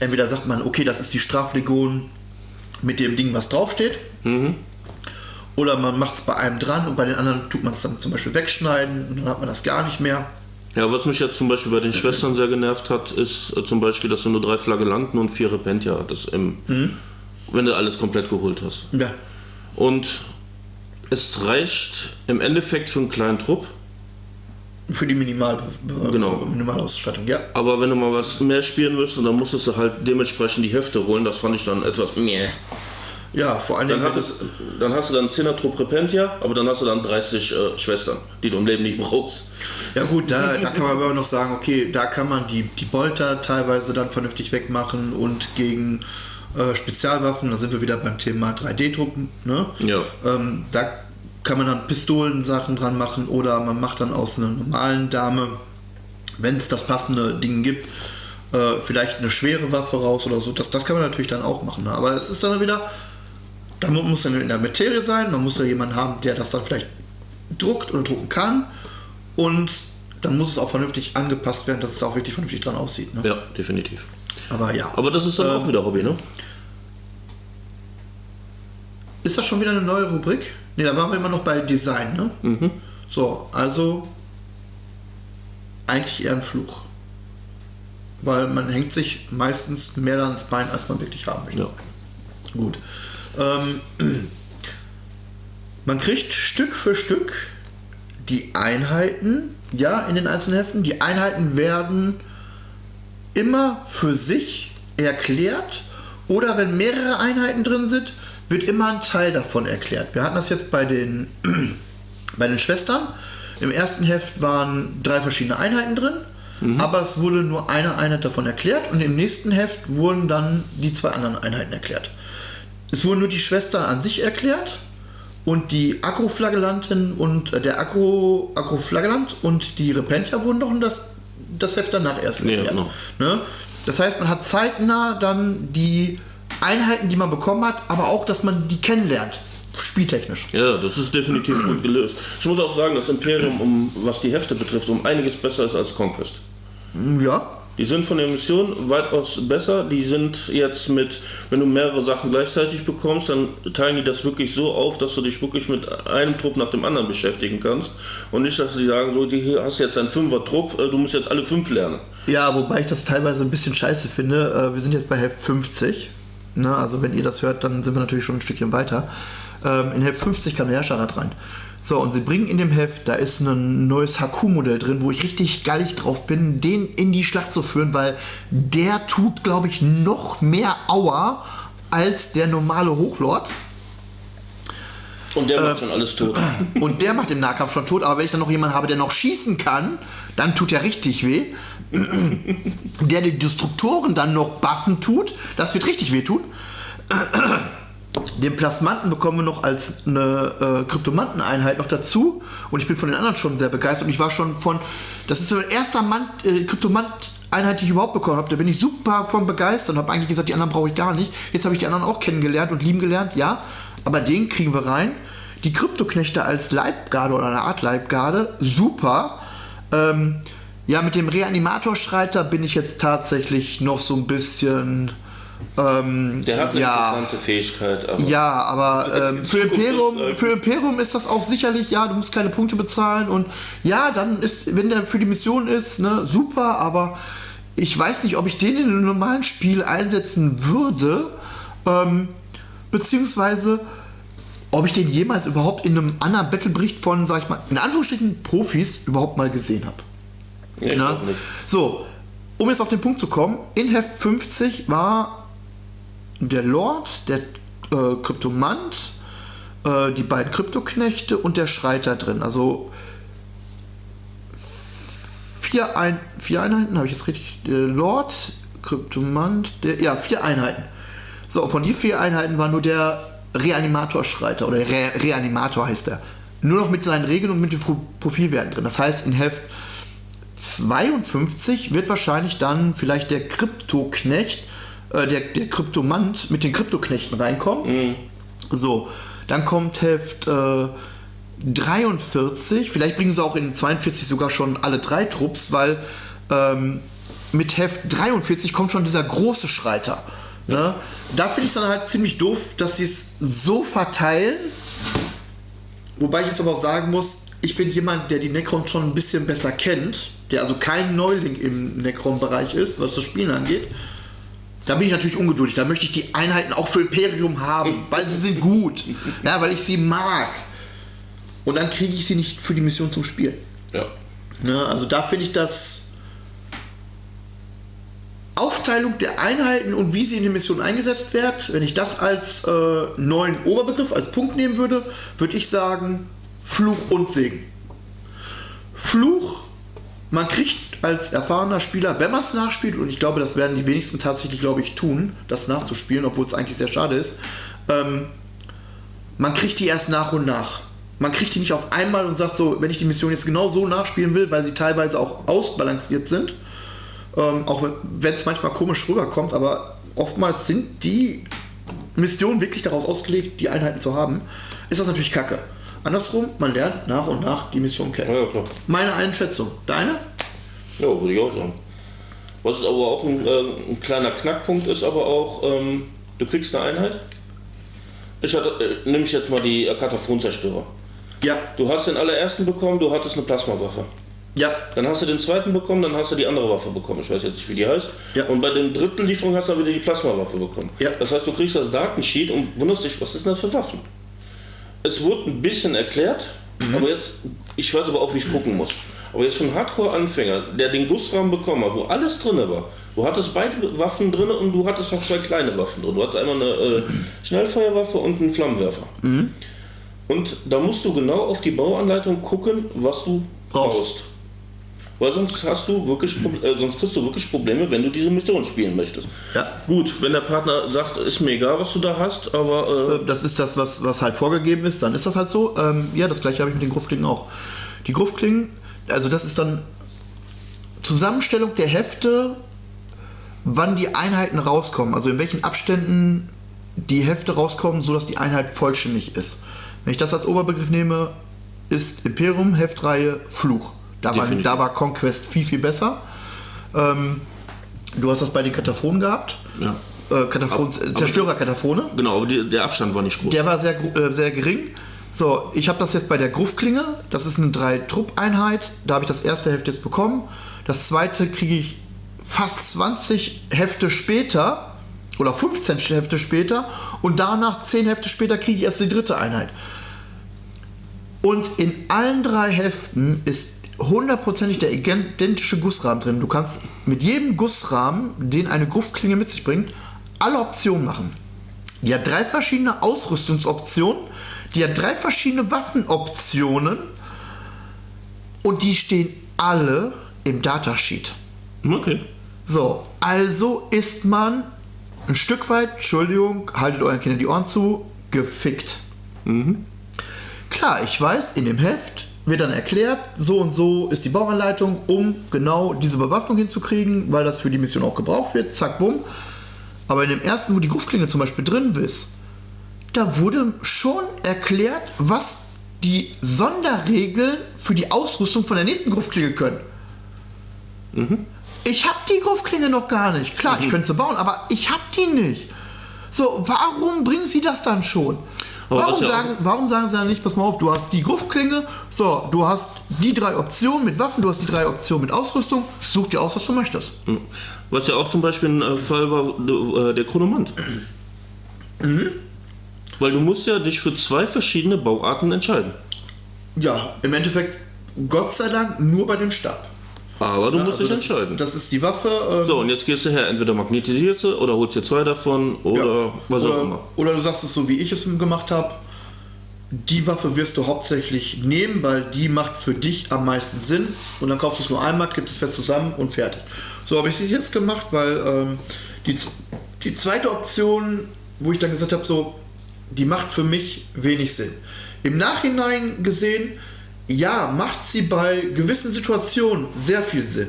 Entweder sagt man, okay, das ist die Straflegion mit dem Ding, was draufsteht, Mhm. oder man macht es bei einem dran und bei den anderen tut man es dann zum Beispiel wegschneiden und dann hat man das gar nicht mehr. Ja, was mich jetzt zum Beispiel bei den Schwestern sehr genervt hat, ist äh, zum Beispiel, dass du nur drei Flagellanten und vier Repentia hattest, im, Mhm. wenn du alles komplett geholt hast. Ja, Und es reicht im Endeffekt für einen kleinen Trupp, für die Minimal, Genau. Minimalausstattung, ja. aber wenn du mal was mehr spielen willst, dann musstest du halt dementsprechend die Hefte holen. Das fand ich dann etwas meh. Ja, vor allen Dann, Dingen. hat es, dann hast du dann 10er Trupp Repentia, aber dann hast du dann 30 äh, Schwestern, die du im Leben nicht brauchst. Ja gut, da, da kann man aber noch sagen, okay, da kann man die, die Bolter teilweise dann vernünftig wegmachen und gegen Äh, Spezialwaffen, da sind wir wieder beim Thema 3D-Drucken. Ne? Ja. Ähm, da kann man dann Pistolensachen dran machen oder man macht dann aus einer normalen Dame, wenn es das passende Ding gibt, äh, vielleicht eine schwere Waffe raus oder so. Das, das kann man natürlich dann auch machen. Ne? Aber es ist dann wieder, da muss dann in der Materie sein, man muss da jemanden haben, der das dann vielleicht druckt oder drucken kann und dann muss es auch vernünftig angepasst werden, dass es auch wirklich vernünftig dran aussieht. Ne? Ja, definitiv. Aber ja. Aber das ist dann Ähm, auch wieder Hobby, ne? Ist das schon wieder eine neue Rubrik? Ne, da waren wir immer noch bei Design, ne? Mhm. So, also eigentlich eher ein Fluch. Weil man hängt sich meistens mehr ans Bein, als man wirklich haben möchte. Ja. Gut. Ähm, man kriegt Stück für Stück die Einheiten, ja, in den einzelnen Heften. Die Einheiten werden immer für sich erklärt oder wenn mehrere Einheiten drin sind, wird immer ein Teil davon erklärt. Wir hatten das jetzt bei den, bei den Schwestern. Im ersten Heft waren drei verschiedene Einheiten drin, aber es wurde nur eine Einheit davon erklärt und im nächsten Heft wurden dann die zwei anderen Einheiten erklärt. Es wurden nur die Schwestern an sich erklärt und die Akroflagellantin und äh, der Akro, Akroflagellant und die Repentia wurden noch in das, das Heft danach erst Ja, erklärt. genau. Ne? Das heißt, man hat zeitnah dann die Einheiten, die man bekommen hat, aber auch, dass man die kennenlernt, spieltechnisch. Ja, das ist definitiv gut gelöst. Ich muss auch sagen, dass Imperium, um, was die Hefte betrifft, um einiges besser ist als Conquest. Ja, Die sind von der Mission weitaus besser. Die sind jetzt mit, wenn du mehrere Sachen gleichzeitig bekommst, dann teilen die das wirklich so auf, dass du dich wirklich mit einem Trupp nach dem anderen beschäftigen kannst. Und nicht, dass sie sagen, so, die hast jetzt einen Fünfer-Trupp, äh, du musst jetzt alle fünf lernen. Ja, wobei ich das teilweise ein bisschen scheiße finde. Äh, Wir sind jetzt bei Heft 50. Ne? Also wenn ihr das hört, dann sind wir natürlich schon ein Stückchen weiter. Ähm, In Heft 50 kam der Herrscherrat rein. So, und sie bringen in dem Heft, da ist ein neues HQ-Modell drin, wo ich richtig gallig drauf bin, den in die Schlacht zu führen, weil der tut, glaube ich, noch mehr Aua als der normale Hochlord. Und der macht schon alles tot. Und der macht im Nahkampf schon tot, aber wenn ich dann noch jemanden habe, der noch schießen kann, dann tut er richtig weh. Der die Destruktoren dann noch buffen tut, das wird richtig weh tun. Den Plasmanten bekommen wir noch als eine äh, Kryptomanteneinheit noch dazu. Und ich bin von den anderen schon sehr begeistert. Und ich war schon von, das ist so der erste Mann, äh, Kryptomant-Einheit, die ich überhaupt bekommen habe. Da bin ich super von begeistert und habe eigentlich gesagt, die anderen brauche ich gar nicht. Jetzt habe ich die anderen auch kennengelernt und lieben gelernt, ja. Aber den kriegen wir rein. Die Kryptoknechte als Leibgarde oder eine Art Leibgarde, super. Ähm, ja, mit dem Reanimatorschreiter bin ich jetzt tatsächlich noch so ein bisschen. Ähm, Der hat eine ja, interessante Fähigkeit, aber ja, aber ähm, für, Imperium, für Imperium ist das auch sicherlich, ja, du musst keine Punkte bezahlen und ja, dann ist, wenn der für die Mission ist, ne, super, aber ich weiß nicht, ob ich den in einem normalen Spiel einsetzen würde, ähm, beziehungsweise ob ich den jemals überhaupt in einem anderen Battlebericht von, sag ich mal, in Anführungsstrichen Profis überhaupt mal gesehen habe. ja, Ne? So, um jetzt auf den Punkt zu kommen, in Heft 50 war der Lord, der äh, Kryptomant, äh, die beiden Kryptoknechte und der Schreiter drin. Also vier, Ein vier Einheiten, habe ich jetzt richtig? Der Lord, Kryptomant, der, ja, vier Einheiten. So, von die vier Einheiten war nur der Reanimator-Schreiter oder Re Reanimator heißt er. Nur noch mit seinen Regeln und mit den Pro- Profilwerten drin. Das heißt, in Heft 52 wird wahrscheinlich dann vielleicht der Kryptoknecht, äh, der, der Kryptomant mit den Kryptoknechten reinkommen. So, dann kommt Heft äh, 43, vielleicht bringen sie auch in 42 sogar schon alle drei Trupps, weil ähm, mit Heft 43 kommt schon dieser große Schreiter. Ne? Da finde ich es dann halt ziemlich doof, dass sie es so verteilen. Wobei ich jetzt aber auch sagen muss, ich bin jemand, der die Necron schon ein bisschen besser kennt, der also kein Neuling im Necron-Bereich ist, was das Spielen angeht. Da bin ich natürlich ungeduldig. Da möchte ich die Einheiten auch für Imperium haben, weil sie sind gut. Ja, weil ich sie mag. Und dann kriege ich sie nicht für die Mission zum Spielen. Ja. Ne, also da finde ich das Aufteilung der Einheiten und wie sie in der Mission eingesetzt wird, wenn ich das als äh, neuen Oberbegriff, als Punkt nehmen würde, würde ich sagen Fluch und Segen. Fluch, man kriegt als erfahrener Spieler, wenn man es nachspielt, und ich glaube, das werden die wenigsten tatsächlich, glaube ich, tun, das nachzuspielen, obwohl es eigentlich sehr schade ist, ähm, man kriegt die erst nach und nach. Man kriegt die nicht auf einmal und sagt so, wenn ich die Mission jetzt genau so nachspielen will, weil sie teilweise auch ausbalanciert sind, ähm, auch wenn es manchmal komisch rüberkommt, aber oftmals sind die Missionen wirklich daraus ausgelegt, die Einheiten zu haben, ist das natürlich kacke. Andersrum, man lernt nach und nach die Mission kennen. Ja, klar. Meine Einschätzung. Deine? Ja, würde ich auch sagen. Was aber auch ein, äh, ein kleiner Knackpunkt ist, aber auch, ähm, du kriegst eine Einheit. Ich hatte, äh, nimm ich jetzt mal die äh, Kataphonzerstörer. Ja. Du hast den allerersten bekommen, du hattest eine Plasmawaffe. Ja. Dann hast du den zweiten bekommen, dann hast du die andere Waffe bekommen. Ich weiß jetzt nicht, wie die heißt. Ja. Und bei den dritten Lieferung hast du dann wieder die Plasmawaffe bekommen. Ja. Das heißt, du kriegst das Datensheet und wunderst dich, was ist denn das für Waffen? Es wurde ein bisschen erklärt, Mhm. aber jetzt, ich weiß aber auch, wie ich gucken muss. Aber jetzt für einen Hardcore-Anfänger, der den Gussrahmen bekommen hat, wo alles drin war, du hattest beide Waffen drin und du hattest noch zwei kleine Waffen drin. Du hattest einmal eine äh, Schnellfeuerwaffe und einen Flammenwerfer. Mhm. Und da musst du genau auf die Bauanleitung gucken, was du Brauchst. brauchst. Weil sonst hast du wirklich, äh, sonst kriegst du wirklich Probleme, wenn du diese Mission spielen möchtest. Ja. Gut, wenn der Partner sagt, ist mir egal, was du da hast, aber äh, Das ist das, was, was halt vorgegeben ist, dann ist das halt so. Ähm, ja, das gleiche habe ich mit den Gruftklingen auch. Die Gruftklingen, also das ist dann Zusammenstellung der Hefte, wann die Einheiten rauskommen, also in welchen Abständen die Hefte rauskommen, sodass die Einheit vollständig ist. Wenn ich das als Oberbegriff nehme, ist Imperium, Heftreihe, Fluch. Da war, da war Conquest viel, viel besser. Ähm, du hast das bei den Kataphonen gehabt. ja. Äh, Kataphon, Aber- aber- Zerstörer-Kataphone. Genau, aber die, der Abstand war nicht groß. Der war sehr, äh, sehr gering. So, ich habe das jetzt bei der Gruftklinge. Das ist eine Drei-Trupp-Einheit. Da habe ich das erste Heft jetzt bekommen. Das zweite kriege ich fast 20 Hefte später oder 15 Hefte später und danach 10 Hefte später kriege ich erst die dritte Einheit. Und in allen drei Heften ist hundertprozentig der identische Gussrahmen drin. Du kannst mit jedem Gussrahmen, den eine Gruftklinge mit sich bringt, alle Optionen machen. Die hat drei verschiedene Ausrüstungsoptionen, die hat drei verschiedene Waffenoptionen und die stehen alle im Datasheet. Okay. So, also ist man ein Stück weit, Entschuldigung, haltet euren Kindern die Ohren zu, gefickt. Klar, ich weiß, in dem Heft wird dann erklärt, so und so ist die Bauanleitung, um genau diese Bewaffnung hinzukriegen, weil das für die Mission auch gebraucht wird, zack, bumm. Aber in dem ersten, wo die Gruftklinge zum Beispiel drin ist, da wurde schon erklärt, was die Sonderregeln für die Ausrüstung von der nächsten Gruftklinge können. Ich habe die Gruftklinge noch gar nicht. Klar, ich könnte sie bauen, aber ich habe die nicht. So, warum bringen sie das dann schon? Warum sagen, warum sagen sie dann nicht, pass mal auf, du hast die Gruftklinge, so, du hast die drei Optionen mit Waffen, du hast die drei Optionen mit Ausrüstung, such dir aus, was du möchtest. Was ja auch zum Beispiel ein äh, Fall war, äh, der Chronomant. Weil du musst ja dich für zwei verschiedene Bauarten entscheiden. Ja, im Endeffekt, Gott sei Dank, nur bei dem Stab. Aber du Ja, musst also dich das entscheiden. Ist, das ist die Waffe. ähm, so, und jetzt gehst du her, entweder magnetisierst du oder holst dir zwei davon oder Ja. was oder, auch immer. Oder du sagst es so, wie ich es gemacht habe. Die Waffe wirst du hauptsächlich nehmen, weil die macht für dich am meisten Sinn. Und dann kaufst du es nur einmal, gibst es fest zusammen und fertig. So habe ich es jetzt gemacht, weil ähm, die, die zweite Option, wo ich dann gesagt habe, so, die macht für mich wenig Sinn. Im Nachhinein gesehen, ja, macht sie bei gewissen Situationen sehr viel Sinn.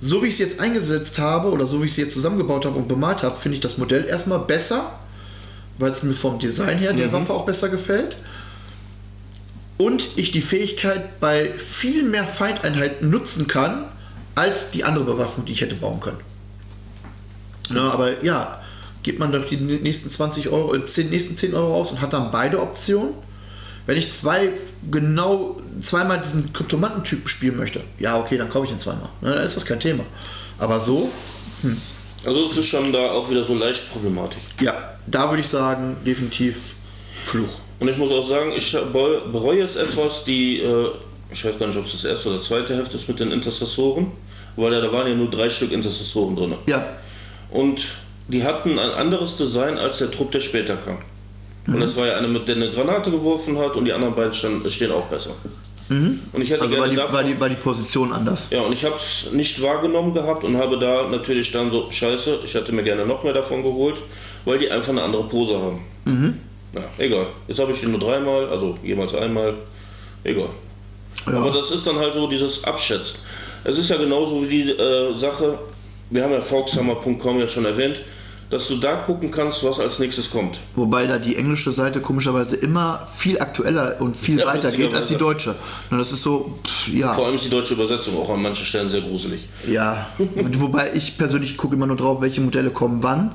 So wie ich es jetzt eingesetzt habe oder so wie ich sie jetzt zusammengebaut habe und bemalt habe, finde ich das Modell erstmal besser, weil es mir vom Design her der Waffe auch besser gefällt. Und ich die Fähigkeit bei viel mehr Feindeinheiten nutzen kann, als die andere Bewaffnung, die ich hätte bauen können. Na, aber ja, gibt man doch die nächsten 20 Euro, äh, 10, nächsten 10 Euro aus und hat dann beide Optionen. Wenn ich zwei genau zweimal diesen Kryptomantentypen spielen möchte, ja okay, dann kaufe ich ihn zweimal. Na, dann ist das kein Thema. Aber so, Also es ist schon da auch wieder so leicht Problematik. ja, da würde ich sagen, definitiv Fluch. Und ich muss auch sagen, ich bereue jetzt etwas, die, äh, ich weiß gar nicht, ob es das erste oder zweite Heft ist mit den Intercessoren, weil ja, da waren ja nur drei Stück Intercessoren drin. Ja, Und die hatten ein anderes Design als der Trupp, der später kam. Und das war ja eine, mit der eine Granate geworfen hat und die anderen beiden stand, stehen auch besser. Und ich hätte Also war die, davon, war, die, war die Position anders. ja, und ich habe es nicht wahrgenommen gehabt und habe da natürlich dann so, scheiße, ich hätte mir gerne noch mehr davon geholt, weil die einfach eine andere Pose haben. Mhm. Ja, egal. Jetzt habe ich die nur dreimal, also jemals einmal. Egal. Ja. Aber das ist dann halt so dieses Abschätzen. Es ist ja genauso wie die äh, Sache, wir haben ja folkshammer.com ja schon erwähnt, dass du da gucken kannst, was als nächstes kommt. Wobei da die englische Seite komischerweise immer viel aktueller und viel Ja, weiter geht als die deutsche. Und das ist so, pff, ja. Vor allem ist die deutsche Übersetzung auch an manchen Stellen sehr gruselig. Ja, wobei ich persönlich gucke immer nur drauf, welche Modelle kommen wann.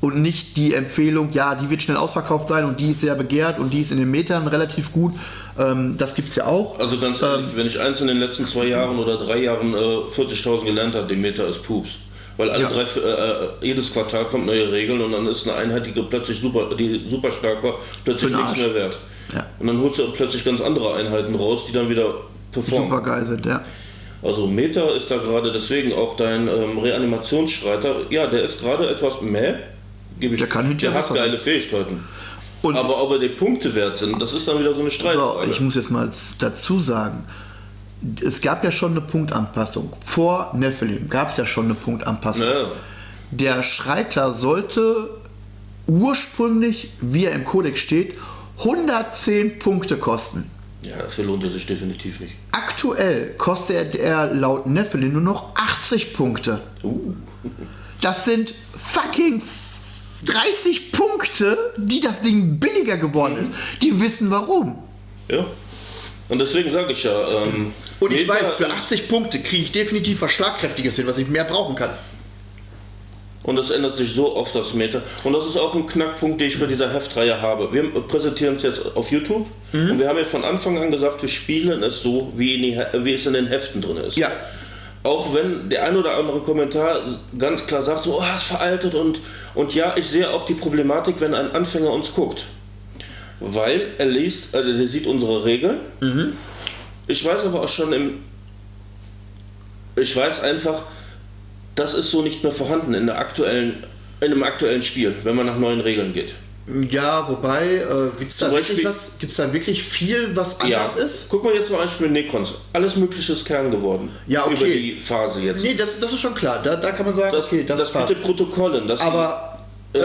Und nicht die Empfehlung, ja, die wird schnell ausverkauft sein und die ist sehr begehrt und die ist in den Metern relativ gut. Ähm, das gibt es ja auch. Also ganz ehrlich, wenn ich eins in den letzten zwei Jahren oder drei Jahren äh, 40.000 gelernt habe, den Meter ist Pups. Weil alle Ja. drei, äh, jedes Quartal kommt neue Regeln und dann ist eine Einheit, die plötzlich super, die super stark war, plötzlich nichts mehr wert. Ja. Und dann holst du plötzlich ganz andere Einheiten raus, die dann wieder performen. Super geil sind, ja. Also Meter ist da gerade deswegen auch dein ähm, Reanimationsstreiter. Ja, der ist gerade etwas mäh. Gebe ich. Der kann hinterher Der hat geile Fähigkeiten. Und Aber ob er die Punkte wert sind, das ist dann wieder so eine so, Streitfrage. ich muss jetzt mal dazu sagen, es gab ja schon eine Punktanpassung. Vor Nephilim gab es ja schon eine Punktanpassung. ja, Der Schreiter sollte ursprünglich, wie er im Kodex steht, 110 Punkte kosten. ja, dafür lohnt er sich definitiv nicht. Aktuell kostet er laut Nephilim nur noch 80 Punkte. Uh. Das sind fucking 30 Punkte, die das Ding billiger geworden ist. Die wissen warum. Ja. Und deswegen sage ich ja. Ähm, Und ich weiß, für ist- 80 Punkte kriege ich definitiv was Schlagkräftiges hin, was ich mehr brauchen kann. Und das ändert sich so oft, das Meter. Und das ist auch ein Knackpunkt, den ich bei dieser Heftreihe habe. Wir präsentieren es jetzt auf YouTube. Mhm. Und wir haben ja von Anfang an gesagt, wir spielen es so, wie, in die, wie es in den Heften drin ist. Ja, Auch wenn der ein oder andere Kommentar ganz klar sagt, so, oh, ist veraltet und, und ja, ich sehe auch die Problematik, wenn ein Anfänger uns guckt. Weil er liest, äh, der sieht unsere Regeln. Ich weiß aber auch schon im. Ich weiß einfach, das ist so nicht mehr vorhanden in der aktuellen, in einem aktuellen Spiel, wenn man nach neuen Regeln geht. ja, wobei, äh, gibt es da, wirklich was- gibt's da wirklich viel, was anders ist? Guck mal jetzt zum Beispiel Necrons. Alles Mögliche ist Kern geworden. Ja, okay. Über die Phase jetzt. Nee, das, das ist schon klar. Da, da kann man sagen, das, okay, das, das, passt. mit den Protokollen. Das Aber äh,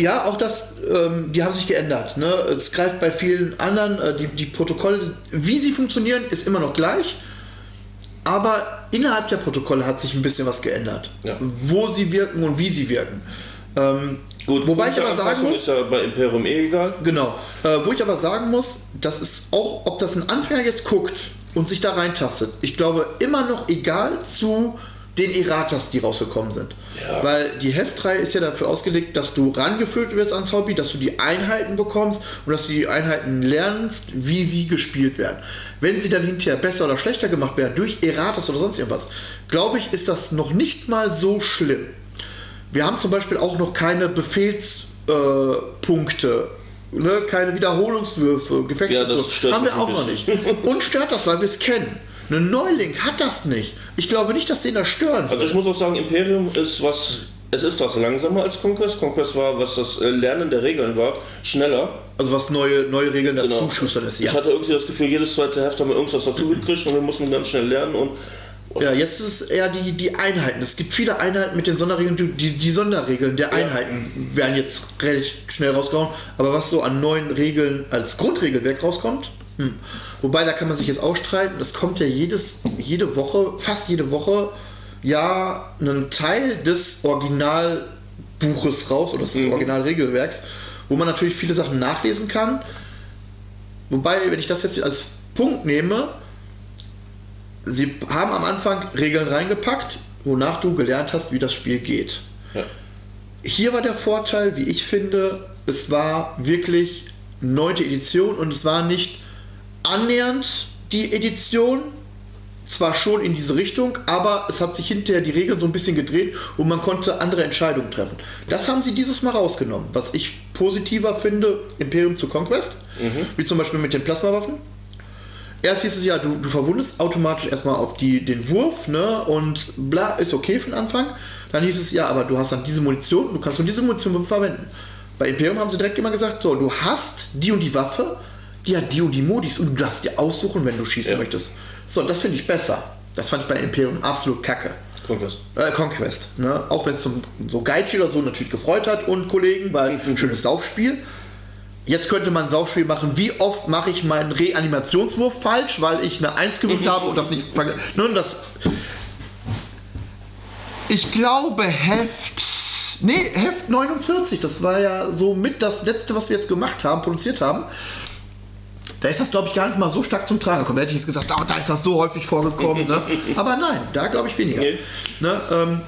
ja, auch das, ähm, die haben sich geändert. Ne? Es greift bei vielen anderen, äh, die, die Protokolle, wie sie funktionieren, ist immer noch gleich. Aber innerhalb der Protokolle hat sich ein bisschen was geändert. Ja. Wo sie wirken und wie sie wirken. Ähm, Gut, wobei ich aber sagen muss, ist ja bei Imperium eh egal. Genau. Äh, wo ich aber sagen muss, das ist auch, ob das ein Anfänger jetzt guckt und sich da reintastet, ich glaube immer noch egal zu den Erratas, die rausgekommen sind. Ja. Weil die Heftreihe ist ja dafür ausgelegt, dass du rangeführt wirst ans Hobby, dass du die Einheiten bekommst und dass du die Einheiten lernst, wie sie gespielt werden. Wenn sie dann hinterher besser oder schlechter gemacht werden durch Erratas oder sonst irgendwas, glaube ich, ist das noch nicht mal so schlimm. Wir haben zum Beispiel auch noch keine Befehlspunkte, äh, ne? keine Wiederholungswürfe, Gefechte. Ja, das stört haben wir auch noch nicht. Und stört das, weil wir es kennen. Ein Neuling hat das nicht. Ich glaube nicht, dass den das stören Also ich muss auch sagen, Imperium ist was. Es ist was langsamer als Conquest. Conquest war, was das äh, Lernen der Regeln war, schneller. Also was neue, neue Regeln dazu Genau. schustern ist. Ich Ja. hatte irgendwie das Gefühl, jedes zweite Heft haben wir irgendwas dazu gekriegt und wir mussten ganz schnell lernen und ja, jetzt ist es eher die, die Einheiten. Es gibt viele Einheiten mit den Sonderregeln. Die, die, Sonderregeln der Einheiten werden jetzt recht schnell rausgehauen. Aber was so an neuen Regeln als Grundregelwerk rauskommt, hm. Wobei da kann man sich jetzt ausstreiten, es kommt ja jedes, jede Woche, fast jede Woche, ja, ein Teil des Originalbuches raus oder des Mhm. Originalregelwerks, wo man natürlich viele Sachen nachlesen kann. Wobei, wenn ich das jetzt als Punkt nehme, sie haben am Anfang Regeln reingepackt, wonach du gelernt hast, wie das Spiel geht. ja. Hier war der Vorteil, wie ich finde, es war wirklich neunte Edition und es war nicht annähernd die Edition, zwar schon in diese Richtung, aber es hat sich hinterher die Regeln so ein bisschen gedreht und man konnte andere Entscheidungen treffen. Das haben sie dieses Mal rausgenommen, was ich positiver finde, Imperium zu Conquest, wie zum Beispiel mit den Plasmawaffen. Erst hieß es ja, du, du verwundest automatisch erstmal auf die, den Wurf, ne? Und bla, ist okay für den Anfang. Dann hieß es ja, aber du hast dann diese Munition, du kannst nur diese Munition verwenden. Bei Imperium haben sie direkt immer gesagt, so, du hast die und die Waffe, die hat die und die Modis und du darfst dir aussuchen, wenn du schießen Ja. möchtest. So, das finde ich besser. Das fand ich bei Imperium absolut kacke. Conquest. Äh, Conquest. Ne? Auch wenn es so Geichi oder so natürlich gefreut hat und Kollegen, weil ein schönes Saufspiel. Jetzt könnte man ein Saufspiel machen. Wie oft mache ich meinen Reanimationswurf falsch, weil ich eine 1 gewürfelt habe und das nicht. Nun, das. Ich glaube, Heft. Nee, Heft 49. Das war ja so mit das letzte, was wir jetzt gemacht haben, produziert haben. Da ist das, glaube ich, gar nicht mal so stark zum Tragen gekommen. Da hätte ich jetzt gesagt, oh, da ist das so häufig vorgekommen. ne? Aber nein, da glaube ich weniger. Nee. Ne, ähm,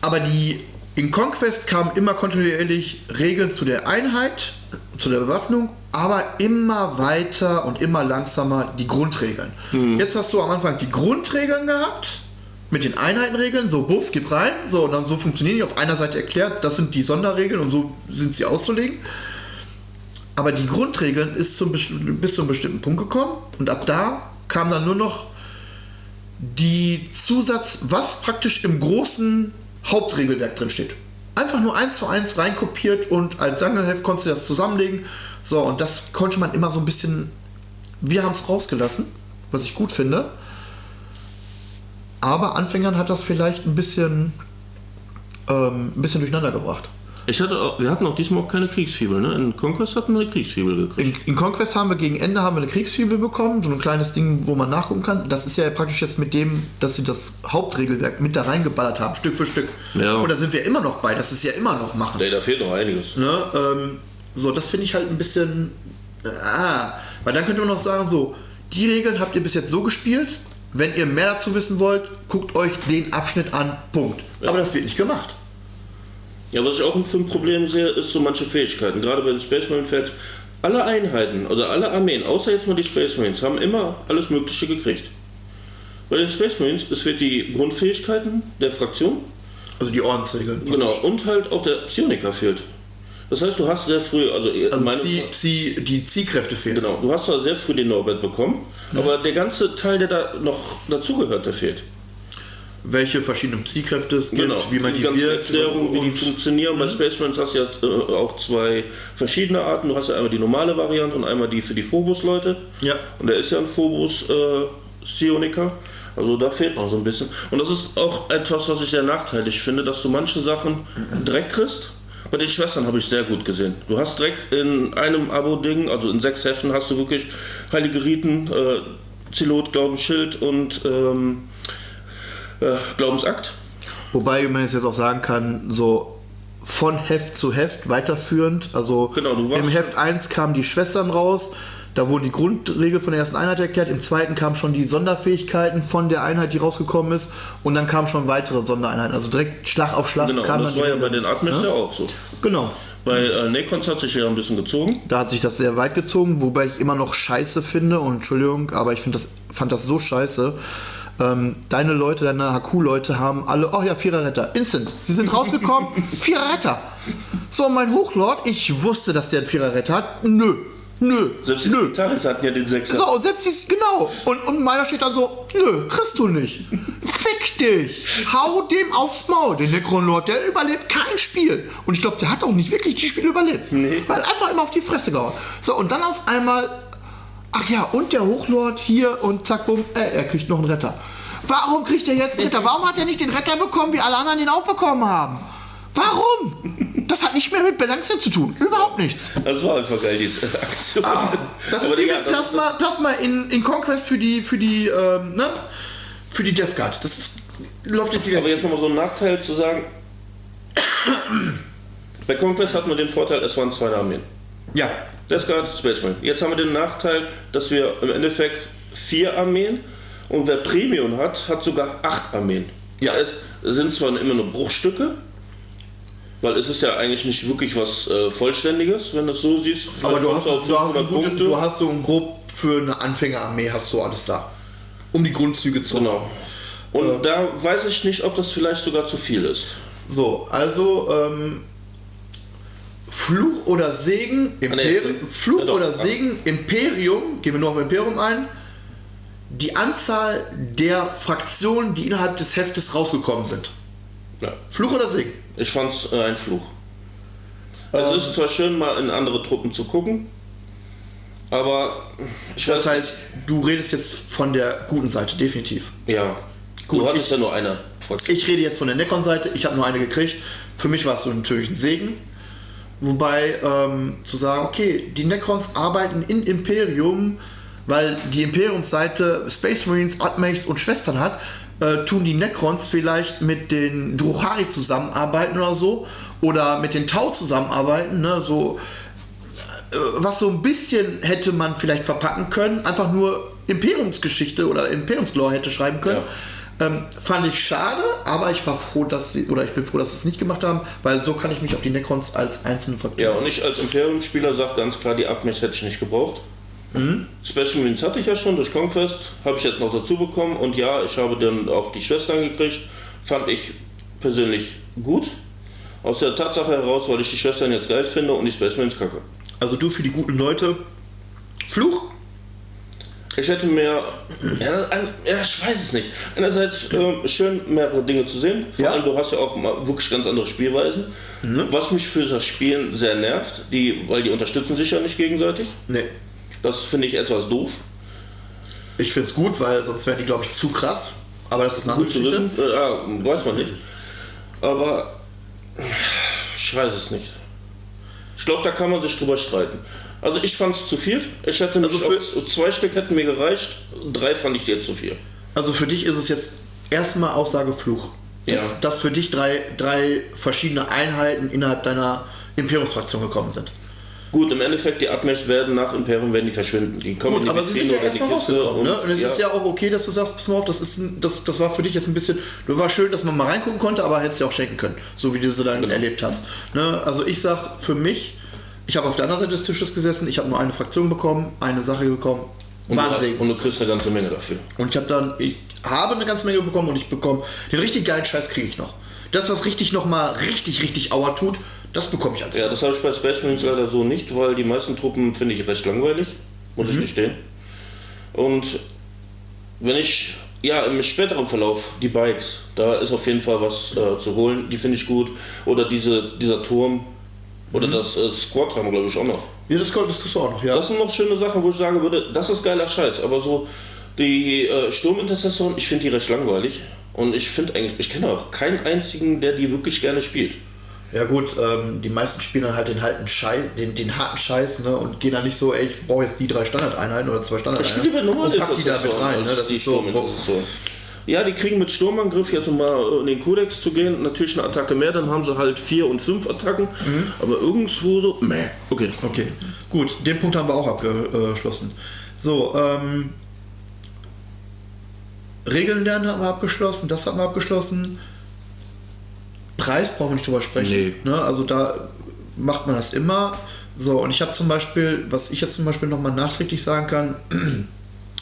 aber die in Conquest kamen immer kontinuierlich Regeln zu der Einheit, zu der Bewaffnung, aber immer weiter und immer langsamer die Grundregeln. Jetzt hast du am Anfang die Grundregeln gehabt mit den Einheitenregeln, so buff, gib rein, so und dann so funktionieren die auf einer Seite erklärt, das sind die Sonderregeln und so sind sie auszulegen. Aber die Grundregeln ist zum, bis zu einem bestimmten Punkt gekommen und ab da kam dann nur noch die Zusatz, was praktisch im großen Hauptregelwerk drin steht. Einfach nur eins zu eins reinkopiert und als Sangelheft konntest du das zusammenlegen. So, und das konnte man immer so ein bisschen. Wir haben es rausgelassen, was ich gut finde. Aber Anfängern hat das vielleicht ein bisschen, ähm, ein bisschen durcheinander gebracht. Ich hatte auch, wir hatten auch diesmal auch keine Kriegsfibel, ne? In Conquest hatten wir eine Kriegsfibel gekriegt. In, in Conquest haben wir gegen Ende haben wir eine Kriegsfibel bekommen, so ein kleines Ding, wo man nachgucken kann. Das ist ja praktisch jetzt mit dem, dass sie das Hauptregelwerk mit da reingeballert haben, Stück für Stück. Ja. Und da sind wir immer noch bei, das ist ja immer noch machen. Nee, da fehlt noch einiges. Ne? Ähm, so, das finde ich halt ein bisschen. Ah, weil dann könnte man noch sagen, so, die Regeln habt ihr bis jetzt so gespielt. Wenn ihr mehr dazu wissen wollt, guckt euch den Abschnitt an. Punkt. Aber das wird nicht gemacht. Ja, was ich auch für ein Problem sehe, ist so manche Fähigkeiten. Gerade bei den Space Marine Fans. Alle Einheiten oder alle Armeen, außer jetzt mal die Space Marines, haben immer alles Mögliche gekriegt. Bei den Space Marines, es wird die Grundfähigkeiten der Fraktion, Also die Ordensregeln. genau, und halt auch der Psioniker fehlt. Das heißt, du hast sehr früh, also, Also meine, Zieh, Zieh, die Ziehkräfte fehlen. genau, du hast zwar sehr früh den Norbert bekommen, aber der ganze Teil, der da noch dazugehört, der fehlt. Welche verschiedenen Ziehkräfte es gibt, Genau, wie man die, ganze wirkt. Erklärung, wie die funktionieren. Bei Space Marines hast du ja äh, auch zwei verschiedene Arten. Du hast ja einmal die normale Variante und einmal die für die Phobos-Leute. Ja. Und der ist ja ein Phobos-Psioniker. also da fehlt noch so ein bisschen. Und das ist auch etwas, was ich sehr nachteilig finde, dass du manche Sachen Dreck kriegst. Bei den Schwestern habe ich sehr gut gesehen. Du hast Dreck in einem Abo-Ding, also in sechs Heften hast du wirklich Heilige Riten, äh, Zilot, Glaubensschild und ähm, äh, Glaubensakt. Wobei man jetzt auch sagen kann, so von Heft zu Heft weiterführend. Also Genau, du warst- im Heft 1 kamen die Schwestern raus, da wurden die Grundregeln von der ersten Einheit erklärt, im zweiten kamen schon die Sonderfähigkeiten von der Einheit, die rausgekommen ist, und dann kamen schon weitere Sondereinheiten. Also direkt Schlag auf Schlag Genau, kam und das dann war ja bei den Atmis Ja? auch so. Genau. Bei äh, Necrons hat sich ja ein bisschen gezogen. Da hat sich das sehr weit gezogen, wobei ich immer noch scheiße finde, und Entschuldigung, aber ich das, fand das so scheiße. Ähm, deine Leute, deine HQ-Leute haben alle, oh ja, Vierer Retter, instant. Sie sind rausgekommen, Vierer Retter. So, mein Hochlord, ich wusste, dass der einen Vierer Retter hat. Nö, nö, Selbst die nö. Gitarres hatten ja den Sechser. So, und selbst dies, genau. Und, und meiner steht dann so, nö, kriegst du nicht. Fick dich. Hau dem aufs Maul. Der Necron-Lord, der überlebt kein Spiel. Und ich glaube, der hat auch nicht wirklich die Spiele überlebt. Nee. Weil einfach immer auf die Fresse gehauen. So, und dann auf einmal, ach ja, und der Hochlord hier und zack, bumm, äh, er kriegt noch einen Retter. Warum kriegt er jetzt einen Retter? Warum hat er nicht den Retter bekommen, wie alle anderen den auch bekommen haben? Warum? Das hat nicht mehr mit Balancing zu tun. Überhaupt nichts. Das war einfach geil, diese Aktion. Ah, das ist wie mit Plasma, Plasma in, in Conquest für die, für die, ähm, ne? Für die Death Guard. Das ist, läuft nicht Ist, aber wieder. jetzt nochmal so ein Nachteil zu sagen. Bei Conquest hatten wir den Vorteil, es waren zwei Armeen. Ja. Guard, Space Marine. Jetzt haben wir den Nachteil, dass wir im Endeffekt vier Armeen und wer Premium hat, hat sogar acht Armeen. Ja. Es sind zwar immer nur Bruchstücke, weil es ist ja eigentlich nicht wirklich was äh, Vollständiges, wenn du es so siehst. Aber du hast, du, hast ein 500 gute, du hast so ein grob für eine Anfängerarmee hast du alles da. Um die Grundzüge zu Genau. Und da weiß ich nicht, ob das vielleicht sogar zu viel ist. So, also ähm, Fluch oder Segen, nee, Imperi Fluch ja doch, oder. Segen, Imperium, gehen wir nur auf Imperium ein. Die Anzahl der Fraktionen, die innerhalb des Heftes rausgekommen sind. Ja. Fluch oder Segen? Ich fand es äh, ein Fluch. Es Ähm, ist zwar schön, mal in andere Truppen zu gucken, aber ich das heißt, du redest jetzt von der guten Seite, definitiv. ja, Gut, du hattest ich- ja nur eine. Ich rede jetzt von der Necron-Seite, ich habe nur eine gekriegt. Für mich war es so natürlich ein Segen. Wobei ähm, zu sagen, okay, die Necrons arbeiten in Imperium, weil die Imperiumsseite Space Marines, Atmechs und Schwestern hat, äh, tun die Necrons vielleicht mit den Druchari zusammenarbeiten oder so oder mit den Tau zusammenarbeiten, ne, so äh, was so ein bisschen hätte man vielleicht verpacken können, einfach nur Imperiumsgeschichte oder Imperiumslore hätte schreiben können. Ähm, fand ich schade, aber ich war froh, dass sie, oder ich bin froh, dass sie es nicht gemacht haben, weil so kann ich mich auf die Necrons als einzelne Ja, Faktoren. und ich als Imperium-Spieler sage ganz klar, die Abmess hätte ich nicht gebraucht. Mhm. Special Marines hatte ich ja schon durch Conquest, habe ich jetzt noch dazu bekommen und ja, ich habe dann auch die Schwestern gekriegt. Fand ich persönlich gut. Aus der Tatsache heraus, weil ich die Schwestern jetzt geil finde und die Space Marines kacke. Also du für die guten Leute. Fluch? Ich hätte mir, ja, ja ich weiß es nicht. Einerseits ähm, schön, mehrere Dinge zu sehen. Vor Ja. allem, du hast ja auch mal wirklich ganz andere Spielweisen. Was mich für das Spielen sehr nervt, die, weil die unterstützen sich ja nicht gegenseitig. Nee. Das finde ich etwas doof. Ich finde es gut, weil sonst wären die, glaube ich, zu krass. Aber das ist eine Gut zu wissen, äh, ja, weiß man nicht. Aber ich weiß es nicht. Ich glaube, da kann man sich drüber streiten. Also ich fand es zu viel. Ich hätte Also für- zwei Stück hätten mir gereicht. Drei fand ich jetzt zu viel. Also für dich ist es jetzt erstmal Aussage Fluch. Ja. Dass, dass für dich drei, drei verschiedene Einheiten innerhalb deiner Imperiumsfraktion gekommen sind. Gut, im Endeffekt, die Abmächte werden nach Imperium werden die verschwinden. Die kommen Gut, in die aber sie sind ja erstmal rausgekommen. Ne? Und es ja, ist ja auch okay, dass du sagst, pass mal auf, das, ist ein, das, das war für dich jetzt ein bisschen. Du war schön, dass man mal reingucken konnte, aber hättest du auch schenken können, so wie du sie dann Genau. erlebt hast. Ne? Also ich sag für mich, ich habe auf der anderen Seite des Tisches gesessen, ich habe nur eine Fraktion bekommen, eine Sache bekommen. und, du hast, Wahnsinn. und du kriegst eine ganze Menge dafür. Und ich habe dann, ich habe eine ganze Menge bekommen und ich bekomme den richtig geilen Scheiß kriege ich noch. Das, was richtig nochmal richtig, richtig Auer tut, das bekomme ich alles. Ja, das habe ich bei Space Marines leider so nicht, weil die meisten Truppen finde ich recht langweilig, muss Mhm. ich gestehen. Und wenn ich, ja, im späteren Verlauf, die Bikes, da ist auf jeden Fall was äh, zu holen, die finde ich gut. Oder diese, dieser Turm, oder Mhm. das äh, Squad haben wir, glaube ich, auch noch. Ja, das, kriegst du auch noch, ja. Das sind noch schöne Sachen, wo ich sagen würde, das ist geiler Scheiß. Aber so die äh, Sturmintercessoren, ich finde die recht langweilig. Und ich finde eigentlich, ich kenne auch keinen einzigen, der die wirklich gerne spielt. Ja gut, ähm, die meisten spielen dann halt den harten Scheiß, den, den harten Scheiß, ne, und gehen dann nicht so, ey, ich brauche jetzt die drei Standardeinheiten oder zwei Ich Standardeinheiten normal und pack die da mit rein, ne, das ist so. Ja, die kriegen mit Sturmangriff jetzt um mal in den Kodex zu gehen, natürlich eine Attacke mehr, dann haben sie halt vier und fünf Attacken, Mhm. aber irgendwo so, meh, okay. okay, gut, den Punkt haben wir auch abgeschlossen. So, ähm, Regeln lernen haben wir abgeschlossen, das haben wir abgeschlossen. Preis brauchen wir nicht drüber sprechen. Nee. Ne? Also da macht man das immer. So, und ich habe zum Beispiel, was ich jetzt zum Beispiel nochmal nachträglich sagen kann,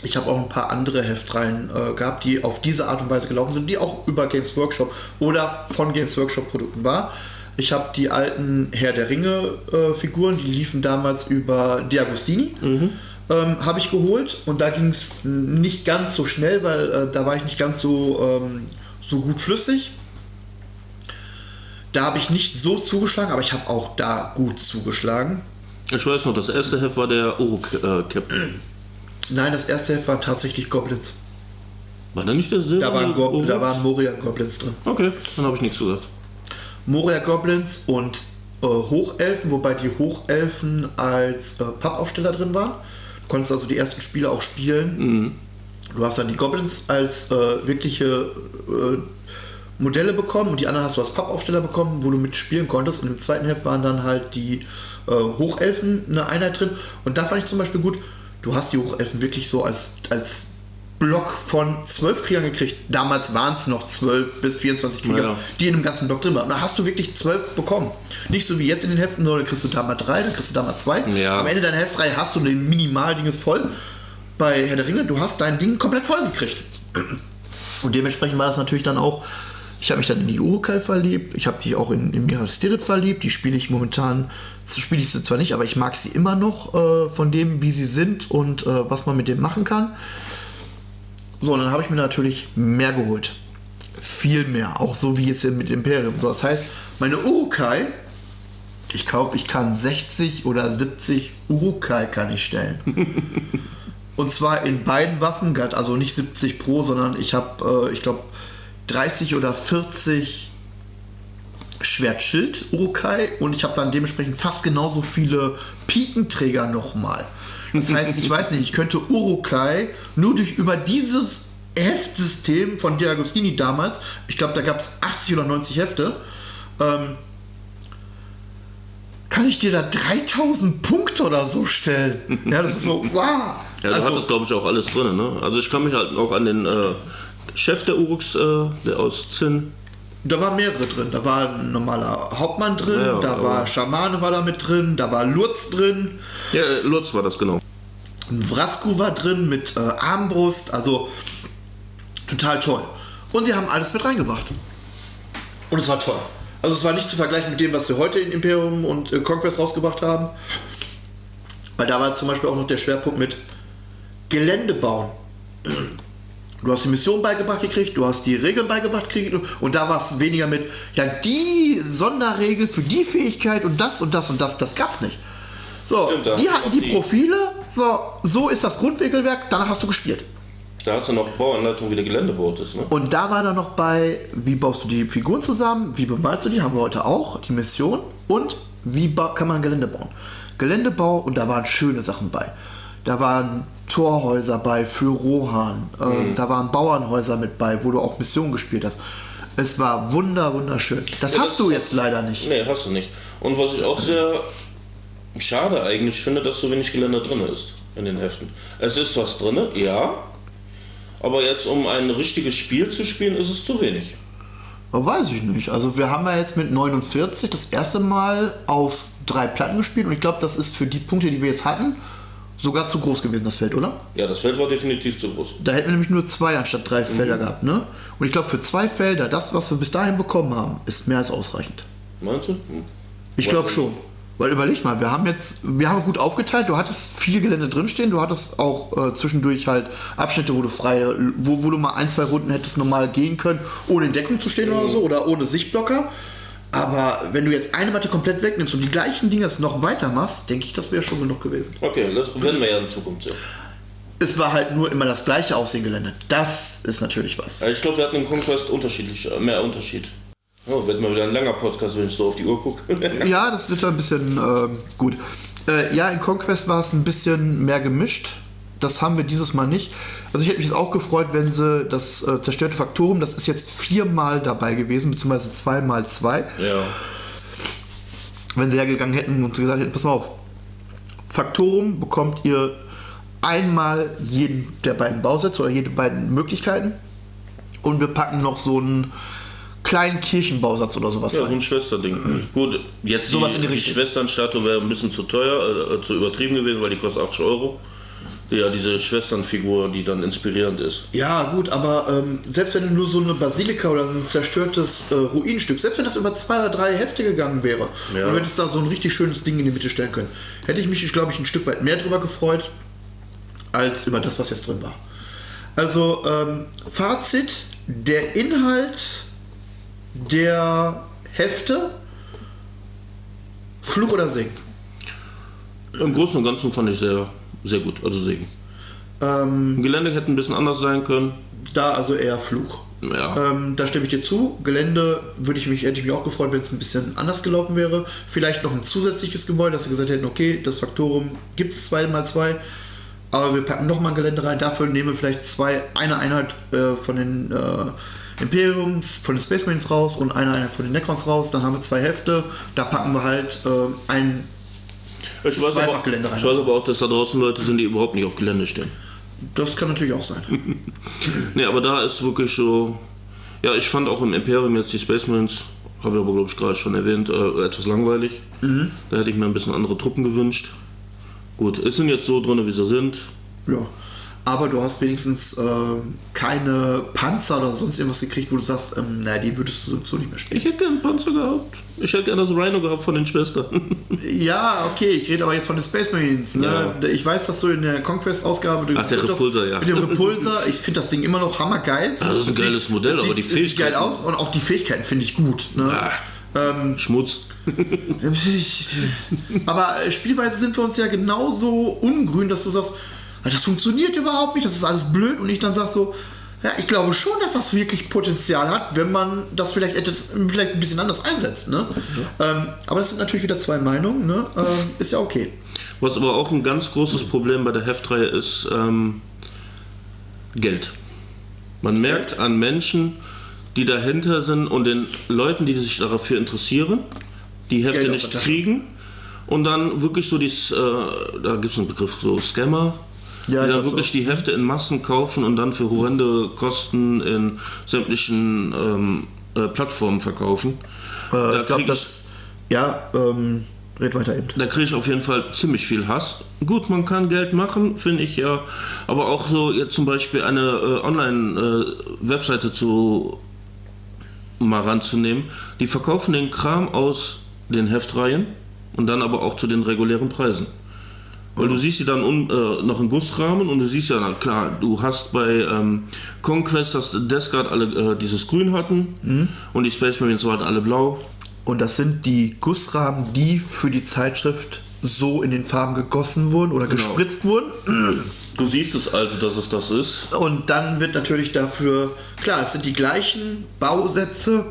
ich habe auch ein paar andere Heftreihen äh, gehabt, die auf diese Art und Weise gelaufen sind, die auch über Games Workshop oder von Games Workshop Produkten war. Ich habe die alten Herr der Ringe äh, Figuren, die liefen damals über Diagostini, ähm, habe ich geholt und da ging es nicht ganz so schnell, weil äh, da war ich nicht ganz so, ähm, so gut flüssig. Da habe ich nicht so zugeschlagen, aber ich habe auch da gut zugeschlagen. Ich weiß noch, das erste Heft war der Oro-Captain. Nein, das erste Heft waren tatsächlich Goblins. War da nicht der Silber? Da waren, Gob da waren Moria Goblins drin. Okay, dann habe ich nichts gesagt. Moria Goblins und äh, Hochelfen, wobei die Hochelfen als äh, Pappaufsteller drin waren. Du konntest also die ersten Spiele auch spielen. Mhm. Du hast dann die Goblins als äh, wirkliche äh, Modelle bekommen und die anderen hast du als Pappaufsteller bekommen, wo du mitspielen konntest. Und im zweiten Heft waren dann halt die äh, Hochelfen eine Einheit drin. Und da fand ich zum Beispiel gut, du hast die Hochelfen wirklich so als, als Block von zwölf Kriegern gekriegt. Damals waren es noch zwölf bis 24 Krieger, Ja. die in einem ganzen Block drin waren. Da hast du wirklich zwölf bekommen. Nicht so wie jetzt in den Heften, nur dann kriegst du da mal drei, dann kriegst du da mal zwei. Ja. Am Ende deiner Heftreihe hast du den Minimaldinges voll. Bei Herr der Ringe, du hast dein Ding komplett voll gekriegt. Und dementsprechend war das natürlich dann auch. Ich habe mich dann in die Urukai verliebt. Ich habe die auch in, in Mira Stirit verliebt. Die spiele ich momentan, spiele ich sie zwar nicht, aber ich mag sie immer noch äh, von dem, wie sie sind und äh, was man mit dem machen kann. So, und dann habe ich mir natürlich mehr geholt. Viel mehr. Auch so wie jetzt mit Imperium. So, das heißt, meine Urukai Ich glaube, ich kann 60 oder 70 Urukai kann ich stellen. Und zwar in beiden Waffen, also nicht 70 pro, sondern ich habe, äh, ich glaube, 30 oder 40 Schwertschild Urukai und ich habe dann dementsprechend fast genauso viele Pikenträger nochmal. Das heißt, ich weiß nicht, ich könnte Urukai nur durch über dieses Heftsystem von Diagostini damals, ich glaube, da gab es 80 oder 90 Hefte, ähm, kann ich dir da 3000 Punkte oder so stellen. Ja, das ist so, wow. Ja, da Also- hat das, glaube ich, auch alles drin. Ne? Also ich kann mich halt auch an den äh, Chef der Uruks, äh, der aus Zinn, Da waren mehrere drin. Da war ein normaler Hauptmann drin, Ja, da war Schamane war da mit drin, da war Lurz drin, ja, äh, Lutz war das genau. ein Vrasku war drin mit äh, Armbrust, also total toll. Und die haben alles mit reingebracht. Und es war toll. Also es war nicht zu vergleichen mit dem, was wir heute in Imperium und äh, Conquest rausgebracht haben. Weil da war zum Beispiel auch noch der Schwerpunkt mit Gelände bauen. Du hast die Mission beigebracht gekriegt, du hast die Regeln beigebracht gekriegt und da war es weniger mit, ja, die Sonderregel für die Fähigkeit und das und das und das, das gab's nicht. So, Stimmt, die hatten die die- Profile, so, so ist das Grundregelwerk, danach hast du gespielt. Da hast du noch Bauanleitung, wie der Gelände baut ist. Ne? Und da war dann noch bei, wie baust du die Figuren zusammen, wie bemalst du die, haben wir heute auch, die Mission und wie kann man Gelände bauen. Geländebau und da waren schöne Sachen bei. Da waren Torhäuser bei für Rohan, ähm, da waren Bauernhäuser mit bei, wo du auch Missionen gespielt hast. Es war wunder, wunderschön. Das Ja, hast das- du jetzt leider nicht. Nee, hast du nicht. Und was ich auch sehr schade eigentlich finde, dass so wenig Gelände drin ist in den Heften. Es ist was drin, ja. Aber jetzt, um ein richtiges Spiel zu spielen, ist es zu wenig. Oh, weiß ich nicht. Also wir haben ja jetzt mit 49 das erste Mal auf drei Platten gespielt und ich glaube, das ist für die Punkte, die wir jetzt hatten, sogar zu groß gewesen, das Feld, oder? Ja, das Feld war definitiv zu groß. Da hätten wir nämlich nur zwei anstatt drei Felder gehabt, ne? Und ich glaube, für zwei Felder, das, was wir bis dahin bekommen haben, ist mehr als ausreichend. Meinst du? Hm. Ich glaube schon. Weil überleg mal, wir haben jetzt, wir haben gut aufgeteilt, du hattest viel Gelände drinstehen, du hattest auch äh, zwischendurch halt Abschnitte, wo du frei, wo, wo du mal ein, zwei Runden hättest normal gehen können, ohne in Deckung zu stehen oder so oder ohne Sichtblocker. Aber wenn du jetzt eine Matte komplett wegnimmst und die gleichen Dinge jetzt noch weitermachst, denke ich, das wäre schon genug gewesen. Okay, das werden wir ja in Zukunft sehen. Es war halt nur immer das gleiche Aussehen Gelände. Das ist natürlich was. Also ich glaube, wir hatten in Conquest unterschiedlich, äh, mehr Unterschied. Oh, wird mal wieder ein langer Podcast, wenn ich so auf die Uhr gucke. Ja, das wird ein bisschen ähm, gut. Äh, ja, in Conquest war es ein bisschen mehr gemischt. Das haben wir dieses Mal nicht. Also ich hätte mich jetzt auch gefreut, wenn sie das äh, zerstörte Faktorum, das ist jetzt viermal dabei gewesen, beziehungsweise zweimal zwei, ja. wenn sie hergegangen hätten und gesagt hätten, pass mal auf, Faktorum bekommt ihr einmal jeden der beiden Bausätze oder jede beiden Möglichkeiten und wir packen noch so einen kleinen Kirchenbausatz oder sowas Ja, so rein. ein Schwesterding. Gut, jetzt Sowas die, in die die. Schwesternstatue wäre ein bisschen zu teuer, äh, zu übertrieben gewesen, weil die kostet 80 Euro. Ja, diese Schwesternfigur, die dann inspirierend ist. Ja, gut, aber ähm, selbst wenn nur so eine Basilika oder ein zerstörtes äh, Ruinenstück, selbst wenn das über zwei oder drei Hefte gegangen wäre Ja. und du hättest da so ein richtig schönes Ding in die Mitte stellen können, hätte ich mich, glaube ich, ein Stück weit mehr drüber gefreut, als über das, was jetzt drin war. Also, ähm, Fazit: der Inhalt der Hefte, Fluch oder Segen. Im Großen und Ganzen fand ich sehr, sehr gut, also Segen. Ähm, Gelände hätte ein bisschen anders sein können. da also eher Fluch. Ja, Ähm, da stimme ich dir zu. Gelände würde ich mich, hätte ich mich auch gefreut, wenn es ein bisschen anders gelaufen wäre. Vielleicht noch ein zusätzliches Gebäude, dass sie gesagt hätten, okay, das Faktorum gibt es zwei mal zwei, aber wir packen noch mal ein Gelände rein. Dafür nehmen wir vielleicht zwei, eine Einheit äh, von den äh, Imperiums, von den Space Marines raus und eine Einheit von den Necrons raus. Dann haben wir zwei Hefte. Da packen wir halt äh, ein ich, weiß aber, Gelände rein. ich weiß aber auch, dass da draußen Leute sind, die überhaupt nicht auf Gelände stehen. Das kann natürlich auch sein. Nee, aber da ist wirklich so. Ja, ich fand auch im Imperium jetzt die Space Marines, habe ich aber glaube ich gerade schon erwähnt, äh, etwas langweilig. Da hätte ich mir ein bisschen andere Truppen gewünscht. Gut, es sind jetzt so drin, wie sie sind. Ja. Aber du hast wenigstens äh, keine Panzer oder sonst irgendwas gekriegt, wo du sagst, ähm, naja, die würdest du sowieso nicht mehr spielen. Ich hätte gerne einen Panzer gehabt. Ich hätte gerne das Rhino gehabt von den Schwestern. Ja, okay, ich rede aber jetzt von den Space Marines. Ne? Ich weiß, dass du in der Conquest-Ausgabe. Ach, der Repulsor, ja. Mit dem Repulsor, ich finde das Ding immer noch hammergeil. Ja, das ist ein sieht- geiles Modell, das aber die sieht, es sieht geil Fähigkeiten- aus und auch die Fähigkeiten finde ich gut. Ne? Ah. Ähm, Schmutz. aber spielweise sind wir uns ja genauso ungrün, dass du sagst, "Ah, das funktioniert überhaupt nicht, das ist alles blöd und ich dann sag so, ja, ich glaube schon, dass das wirklich Potenzial hat, wenn man das vielleicht etwas, vielleicht ein bisschen anders einsetzt. Ne? Ähm, aber das sind natürlich wieder zwei Meinungen, ne? ähm, ist ja okay. Was aber auch ein ganz großes Problem bei der Heftreihe ist ähm, Geld. Man merkt an Menschen, die dahinter sind und den Leuten, die sich dafür interessieren, die Hefte Geld nicht kriegen und dann wirklich so dies, äh, da gibt es einen Begriff, so Scammer, Ja, die ich dann wirklich so. die Hefte in Massen kaufen und dann für horrende Kosten in sämtlichen ähm, äh, Plattformen verkaufen. Äh, Da ich glaube, das. Ja, ähm, red weiter eben. Da kriege ich auf jeden Fall ziemlich viel Hass. Gut, man kann Geld machen, finde ich ja. Aber auch so jetzt zum Beispiel eine äh, Online-Webseite zu mal ranzunehmen. Die verkaufen den Kram aus den Heftreihen und dann aber auch zu den regulären Preisen. Weil du siehst sie dann un, äh, noch in Gussrahmen und du siehst ja, na klar, du hast bei ähm, Conquest, dass Guard alle äh, dieses Grün hatten und die Space Marines hatten alle blau. Und das sind die Gussrahmen, die für die Zeitschrift so in den Farben gegossen wurden oder Genau. gespritzt wurden. Du siehst es also, dass es das ist. Und dann wird natürlich dafür, klar, es sind die gleichen Bausätze,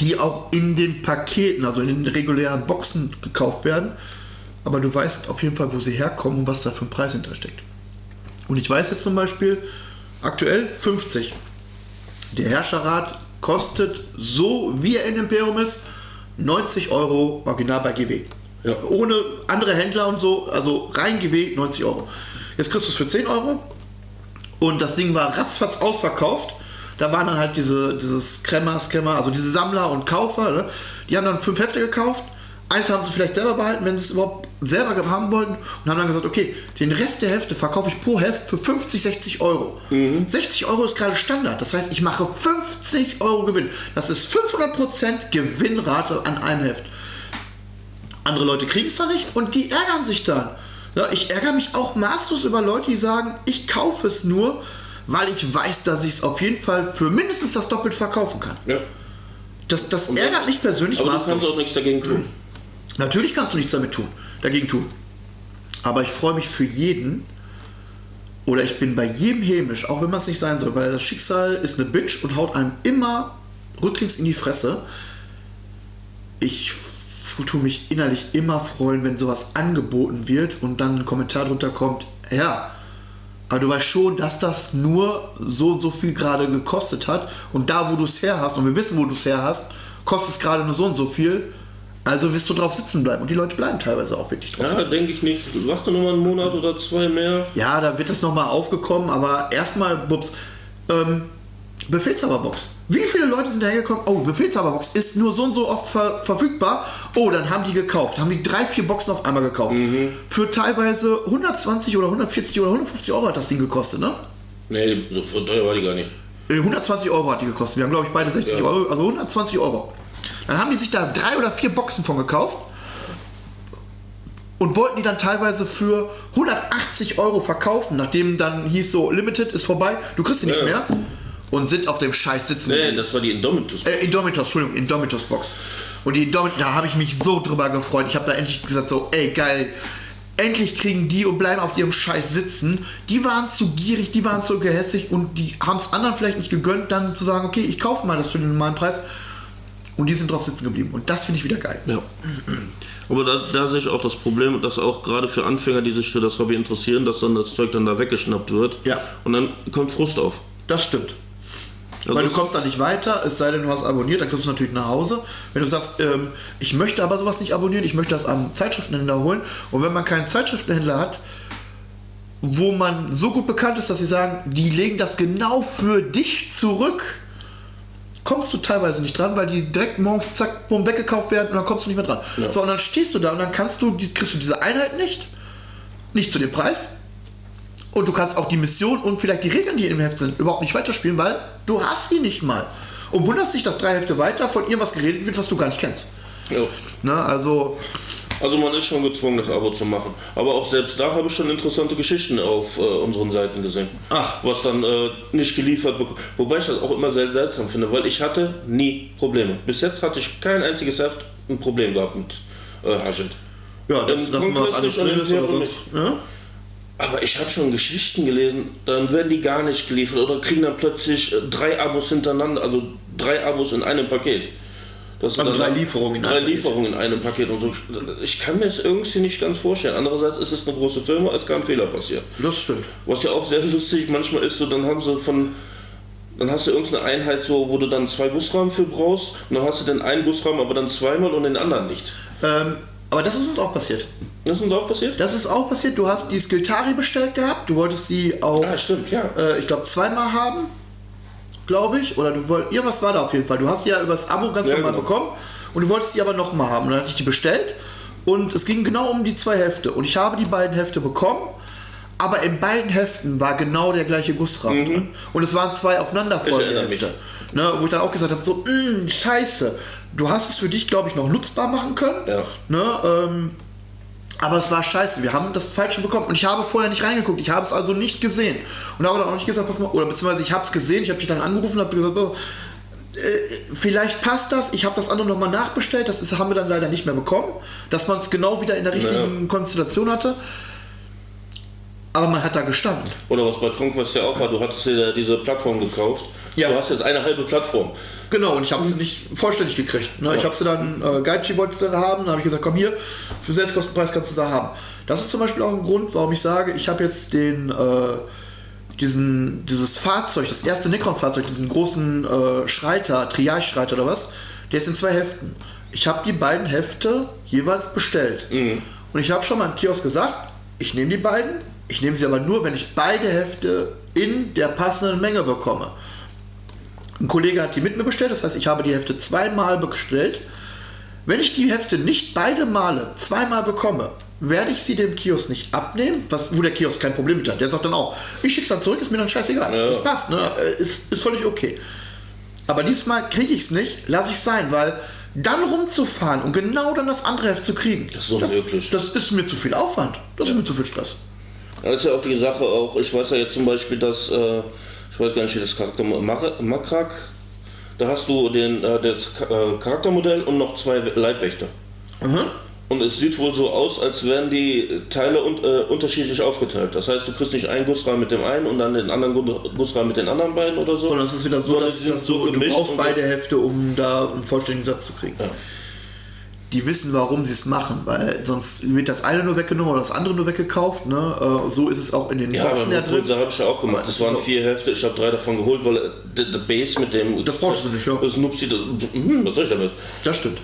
die auch in den Paketen, also in den regulären Boxen gekauft werden. Aber du weißt auf jeden Fall, wo sie herkommen und was da für ein Preis hintersteckt. Und ich weiß jetzt zum Beispiel, aktuell 50. Der Herrscherrat kostet, so wie er in Imperium ist, 90 Euro original bei GW. Ja. Ohne andere Händler und so, also rein GW 90 Euro. Jetzt kriegst du es für 10 Euro und das Ding war ratzfatz ausverkauft. Da waren dann halt diese, dieses Kremmer, Scammer, also diese Sammler und Kaufer, ne? die haben dann fünf Hefte gekauft. Eins haben sie vielleicht selber behalten, wenn sie es überhaupt selber haben wollten und haben dann gesagt, okay, den Rest der Hefte verkaufe ich pro Heft für 50, 60 Euro. 60 Euro ist gerade Standard, das heißt, ich mache 50 Euro Gewinn. Das ist 500% Gewinnrate an einem Heft. Andere Leute kriegen es dann nicht und die ärgern sich dann. Ja, ich ärgere mich auch maßlos über Leute, die sagen, ich kaufe es nur, weil ich weiß, dass ich es auf jeden Fall für mindestens das Doppelt verkaufen kann. Ja. Das, das ärgert mich persönlich Aber du kannst maßlos. auch nichts dagegen tun. Natürlich kannst du nichts damit tun, dagegen tun. Aber ich freue mich für jeden, oder ich bin bei jedem hämisch, auch wenn man es nicht sein soll, weil das Schicksal ist eine Bitch und haut einem immer rücklings in die Fresse. Ich tue mich innerlich immer freuen, wenn sowas angeboten wird und dann ein Kommentar drunter kommt, ja, aber du weißt schon, dass das nur so und so viel gerade gekostet hat und da, wo du es her hast, und wir wissen, wo du es her hast, kostet es gerade nur so und so viel, also wirst du drauf sitzen bleiben. Und die Leute bleiben teilweise auch wirklich drauf Ja, sitzen. denke ich nicht. Warte noch mal einen Monat oder zwei mehr. Ja, da wird das nochmal aufgekommen, aber erstmal, Bubs, ähm, Befehlshaberbox. Wie viele Leute sind da hergekommen? Oh, Befehlshaberbox ist nur so und so oft ver verfügbar. Oh, dann haben die gekauft. Haben die drei, vier Boxen auf einmal gekauft. Für teilweise 120 oder 140 oder 150 Euro hat das Ding gekostet, ne? Nee, so teuer war die gar nicht. Äh, 120 Euro hat die gekostet. Wir haben, glaube ich, beide 60 Ja. Euro, also 120 Euro. Dann haben die sich da drei oder vier Boxen von gekauft und wollten die dann teilweise für 180 Euro verkaufen, nachdem dann hieß so, Limited ist vorbei, du kriegst sie nicht Ja. mehr und sind auf dem Scheiß sitzen. Nee, das war die Indomitus. Äh, Indomitus, Entschuldigung, Indomitus Box. Und die Indomitus, da habe ich mich so drüber gefreut. Ich habe da endlich gesagt, so, ey, geil. Endlich kriegen die und bleiben auf ihrem Scheiß sitzen. Die waren zu gierig, die waren zu gehässig und die haben es anderen vielleicht nicht gegönnt, dann zu sagen, okay, ich kaufe mal das für den normalen Preis. Und die sind drauf sitzen geblieben. Und das finde ich wieder geil. Ja. Aber da, da sehe ich auch das Problem, dass auch gerade für Anfänger, die sich für das Hobby interessieren, dass dann das Zeug dann da weggeschnappt wird. Ja. Und dann kommt Frust auf. Das stimmt. Also Weil du kommst da nicht weiter, es sei denn, du hast abonniert, dann kriegst du es natürlich nach Hause. Wenn du sagst, ähm, ich möchte aber sowas nicht abonnieren, ich möchte das am Zeitschriftenhändler holen. Und wenn man keinen Zeitschriftenhändler hat, wo man so gut bekannt ist, dass sie sagen, die legen das genau für dich zurück, kommst du teilweise nicht dran, weil die direkt morgens zack, bumm, weggekauft werden und dann kommst du nicht mehr dran. Ja. So, und dann stehst du da und dann kannst du, kriegst du diese Einheit nicht, nicht zu dem Preis. Und du kannst auch die Mission und vielleicht die Regeln, die in dem Heft sind, überhaupt nicht weiterspielen, weil du hast die nicht mal. Und wunderst dich, dass drei Hefte weiter von irgendwas geredet wird, was du gar nicht kennst. Ja. Ne, also Also man ist schon gezwungen, das Abo zu machen. Aber auch selbst da habe ich schon interessante Geschichten auf äh, unseren Seiten gesehen. Ach. Was dann äh, nicht geliefert bekommt. Wobei ich das auch immer sehr seltsam finde, weil ich hatte nie Probleme. Bis jetzt hatte ich kein einziges Heft ein Problem gehabt mit äh, Hajit. Ja, das, Ähm, dass mal was anderes drin ist oder sonst. Ja? Aber ich habe schon Geschichten gelesen, dann werden die gar nicht geliefert oder kriegen dann plötzlich äh, drei Abos hintereinander, also drei Abos in einem Paket. Das Also drei Lieferungen in drei einem Paket. Lieferungen in einem Paket und so. Ich kann mir das irgendwie nicht ganz vorstellen. Andererseits ist es eine große Firma, es kann ein Fehler passieren. Das stimmt. Was ja auch sehr lustig manchmal ist, so dann haben sie von dann hast du irgendeine Einheit so, wo du dann zwei Busrahmen für brauchst und dann hast du den einen Busrahmen aber dann zweimal und den anderen nicht. Ähm, aber das ist uns auch passiert. Das ist uns auch passiert? Das ist auch passiert. Du hast die Skiltari bestellt gehabt. Du wolltest sie auch, Ah, stimmt, ja. äh, ich glaube, zweimal haben. Glaube ich. Oder du wolltest. Irgendwas war da auf jeden Fall. Du hast die ja übers Abo ganz Ja, normal genau. bekommen. Und du wolltest die aber nochmal haben. Und dann hatte ich die bestellt. Und es ging genau um die zwei Hefte. Und ich habe die beiden Hefte bekommen. Aber in beiden Heften war genau der gleiche Gussrahmen drin. Und es waren zwei aufeinanderfolgende Mhm. Hefte. Ne, wo ich dann auch gesagt habe, so, "Mm, scheiße. Du hast es für dich, glaube ich, noch nutzbar machen können. Ja. Ne, ähm, aber es war scheiße, wir haben das Falsche bekommen und ich habe vorher nicht reingeguckt, ich habe es also nicht gesehen. Und habe dann auch nicht gesagt, pass mal, oder beziehungsweise ich habe es gesehen, ich habe dich dann angerufen und habe gesagt, oh, äh, vielleicht passt das, ich habe das andere nochmal nachbestellt, das ist, haben wir dann leider nicht mehr bekommen, dass man es genau wieder in der richtigen Ja. Konstellation hatte. Aber man hat da gestanden. Oder was bei Conquest ja auch war, du hattest dir diese Plattform gekauft. Ja. Du hast jetzt eine halbe Plattform. Genau, und ich habe sie nicht vollständig gekriegt. Ne? Ich habe sie dann, äh, Gaichi wollte sie haben, dann habe ich gesagt, komm hier, für Selbstkostenpreis kannst du sie haben. Das ist zum Beispiel auch ein Grund, warum ich sage, ich habe jetzt den, äh, diesen, dieses Fahrzeug, das erste Nikon-Fahrzeug, diesen großen äh, Schreiter, Triage-Schreiter oder was, der ist in zwei Heften. Ich habe die beiden Hefte jeweils bestellt. Und ich habe schon mal im Kiosk gesagt, ich nehme die beiden, ich nehme sie aber nur, wenn ich beide Hefte in der passenden Menge bekomme. Ein Kollege hat die mit mir bestellt, das heißt, ich habe die Hefte zweimal bestellt. Wenn ich die Hefte nicht beide Male zweimal bekomme, werde ich sie dem Kiosk nicht abnehmen, was, wo der Kiosk kein Problem mit hat. Der sagt dann auch, ich schicke es dann zurück, ist mir dann scheißegal. Ja. Das passt, ne? Ist, ist völlig okay. Aber diesmal kriege ich es nicht, lasse ich es sein, weil dann rumzufahren und genau dann das andere Heft zu kriegen, Das ist. Das, das ist mir zu viel Aufwand. Das ist mir zu viel Stress. Das ist ja auch die Sache auch, ich weiß ja jetzt zum Beispiel, dass, äh, ich weiß gar nicht, wie das Charakter, Makrak, da hast du den, äh, das äh, Charaktermodell und noch zwei Leibwächter. Mhm. Und es sieht wohl so aus, als wären die Teile un äh, unterschiedlich aufgeteilt. Das heißt, du kriegst nicht einen Gussrahmen mit dem einen und dann den anderen Gu- Gussrahmen mit den anderen beiden oder so. Sondern es ist wieder so, Sondern dass, dass so du, du brauchst beide Hefte, um da einen vollständigen Satz zu kriegen. Ja. Die wissen, warum sie es machen, weil sonst wird das eine nur weggenommen oder das andere nur weggekauft. Ne? Äh, so ist es auch in den Ja, Boxen ja drin. Habe ich ja auch gemacht. Das waren auch- vier Hefte, ich habe drei davon geholt, weil äh, der, Base mit dem. Das brauchst du nicht, ja. Das Nupsi, das, hm, was soll ich damit? Das stimmt.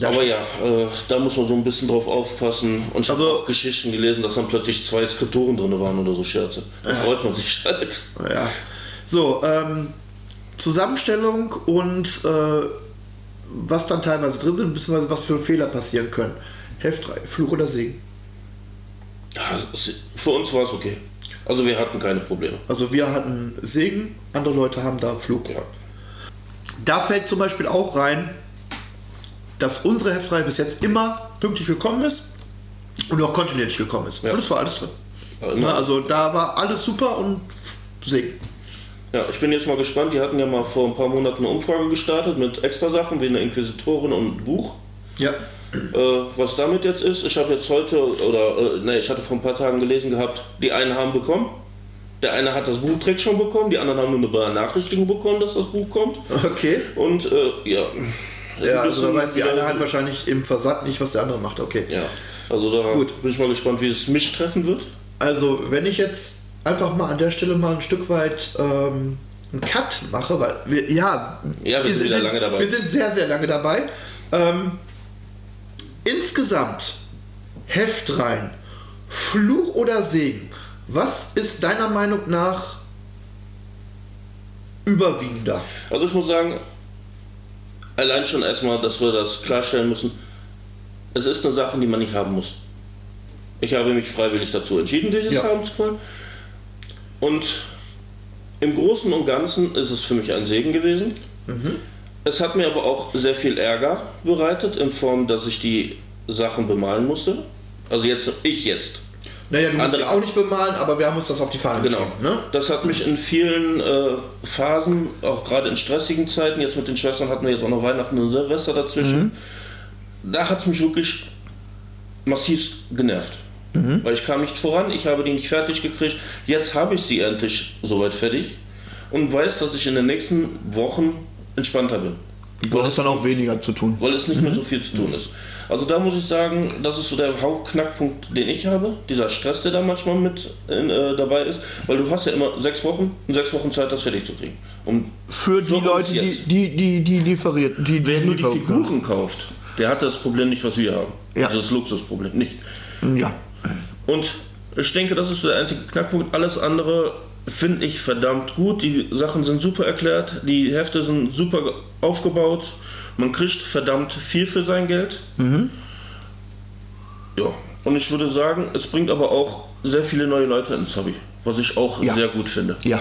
Das Aber stimmt. ja, äh, da muss man so ein bisschen drauf aufpassen. Und ich Also- habe auch Geschichten gelesen, dass dann plötzlich zwei Skriptoren drin waren oder so Scherze. Da freut man sich halt. Ja. So, ähm, Zusammenstellung und äh, was dann teilweise drin sind, beziehungsweise was für Fehler passieren können. Heftreihe, Fluch oder Segen. Ja, es- für uns war es okay. Also wir hatten keine Probleme. Also wir hatten Segen, andere Leute haben da Flug. Ja. Da fällt zum Beispiel auch rein, dass unsere Heftreihe bis jetzt immer pünktlich gekommen ist und auch kontinuierlich gekommen ist. Ja. Und es war alles drin. Ja, also da war alles super und Segen. Ja, ich bin jetzt mal gespannt. Die hatten ja mal vor ein paar Monaten eine Umfrage gestartet mit extra Sachen wie eine Inquisitorin und ein Buch. Ja. Äh, was damit jetzt ist, ich habe jetzt heute, oder äh, ne, ich hatte vor ein paar Tagen gelesen gehabt, die einen haben bekommen. Der eine hat das Buch direkt schon bekommen, die anderen haben nur eine Benachrichtigung bekommen, dass das Buch kommt. Okay. Und äh, ja. Ja, also da weiß die eine halt wahrscheinlich im Versand nicht, was der andere macht. Okay. Ja, also da Gut. bin ich mal gespannt, wie es mich treffen wird. Also, wenn ich jetzt einfach mal an der Stelle mal ein Stück weit ähm, einen Cut mache, weil wir, ja, Ja, wir sind wieder lange dabei. Wir sind sehr, sehr lange dabei. Ähm, insgesamt, Heftreihen, Fluch oder Segen, was ist deiner Meinung nach überwiegender? Also ich muss sagen, allein schon erstmal, dass wir das klarstellen müssen, es ist eine Sache, die man nicht haben muss. Ich habe mich freiwillig dazu entschieden, dieses Ja. haben zu wollen. Und im Großen und Ganzen ist es für mich ein Segen gewesen. Es hat mir aber auch sehr viel Ärger bereitet, in Form, dass ich die Sachen bemalen musste. Also jetzt, ich jetzt. Naja, du musst Andere- ja auch nicht bemalen, aber wir haben uns das auf die Fahne Genau. geschrieben. Ne? Das hat mich in vielen äh, Phasen, auch gerade in stressigen Zeiten, jetzt mit den Schwestern hatten wir jetzt auch noch Weihnachten und Silvester dazwischen, da hat es mich wirklich massiv genervt. Weil ich kam nicht voran, ich habe die nicht fertig gekriegt. Jetzt habe ich sie endlich soweit fertig und weiß, dass ich in den nächsten Wochen entspannter bin. Du hast dann auch weniger zu tun. weil es nicht mehr so viel zu tun ist. Also da muss ich sagen, das ist so der Hauptknackpunkt, den ich habe. Dieser Stress, der da manchmal mit in, äh, dabei ist. Weil du hast ja immer sechs Wochen und sechs Wochen Zeit, das fertig zu kriegen. Und Für die So Leute, die, die, die, die lieferiert, die wer nur die Lieferung- Figuren kauft, der hat das Problem nicht, was wir haben. Ja. Also das Luxusproblem nicht. Ja. Und ich denke, das ist der einzige Knackpunkt. Alles andere finde ich verdammt gut. Die Sachen sind super erklärt, die Hefte sind super ge- aufgebaut. Man kriegt verdammt viel für sein Geld. Ja, und ich würde sagen, es bringt aber auch sehr viele neue Leute ins Hobby, was ich auch Ja. sehr gut finde. Ja.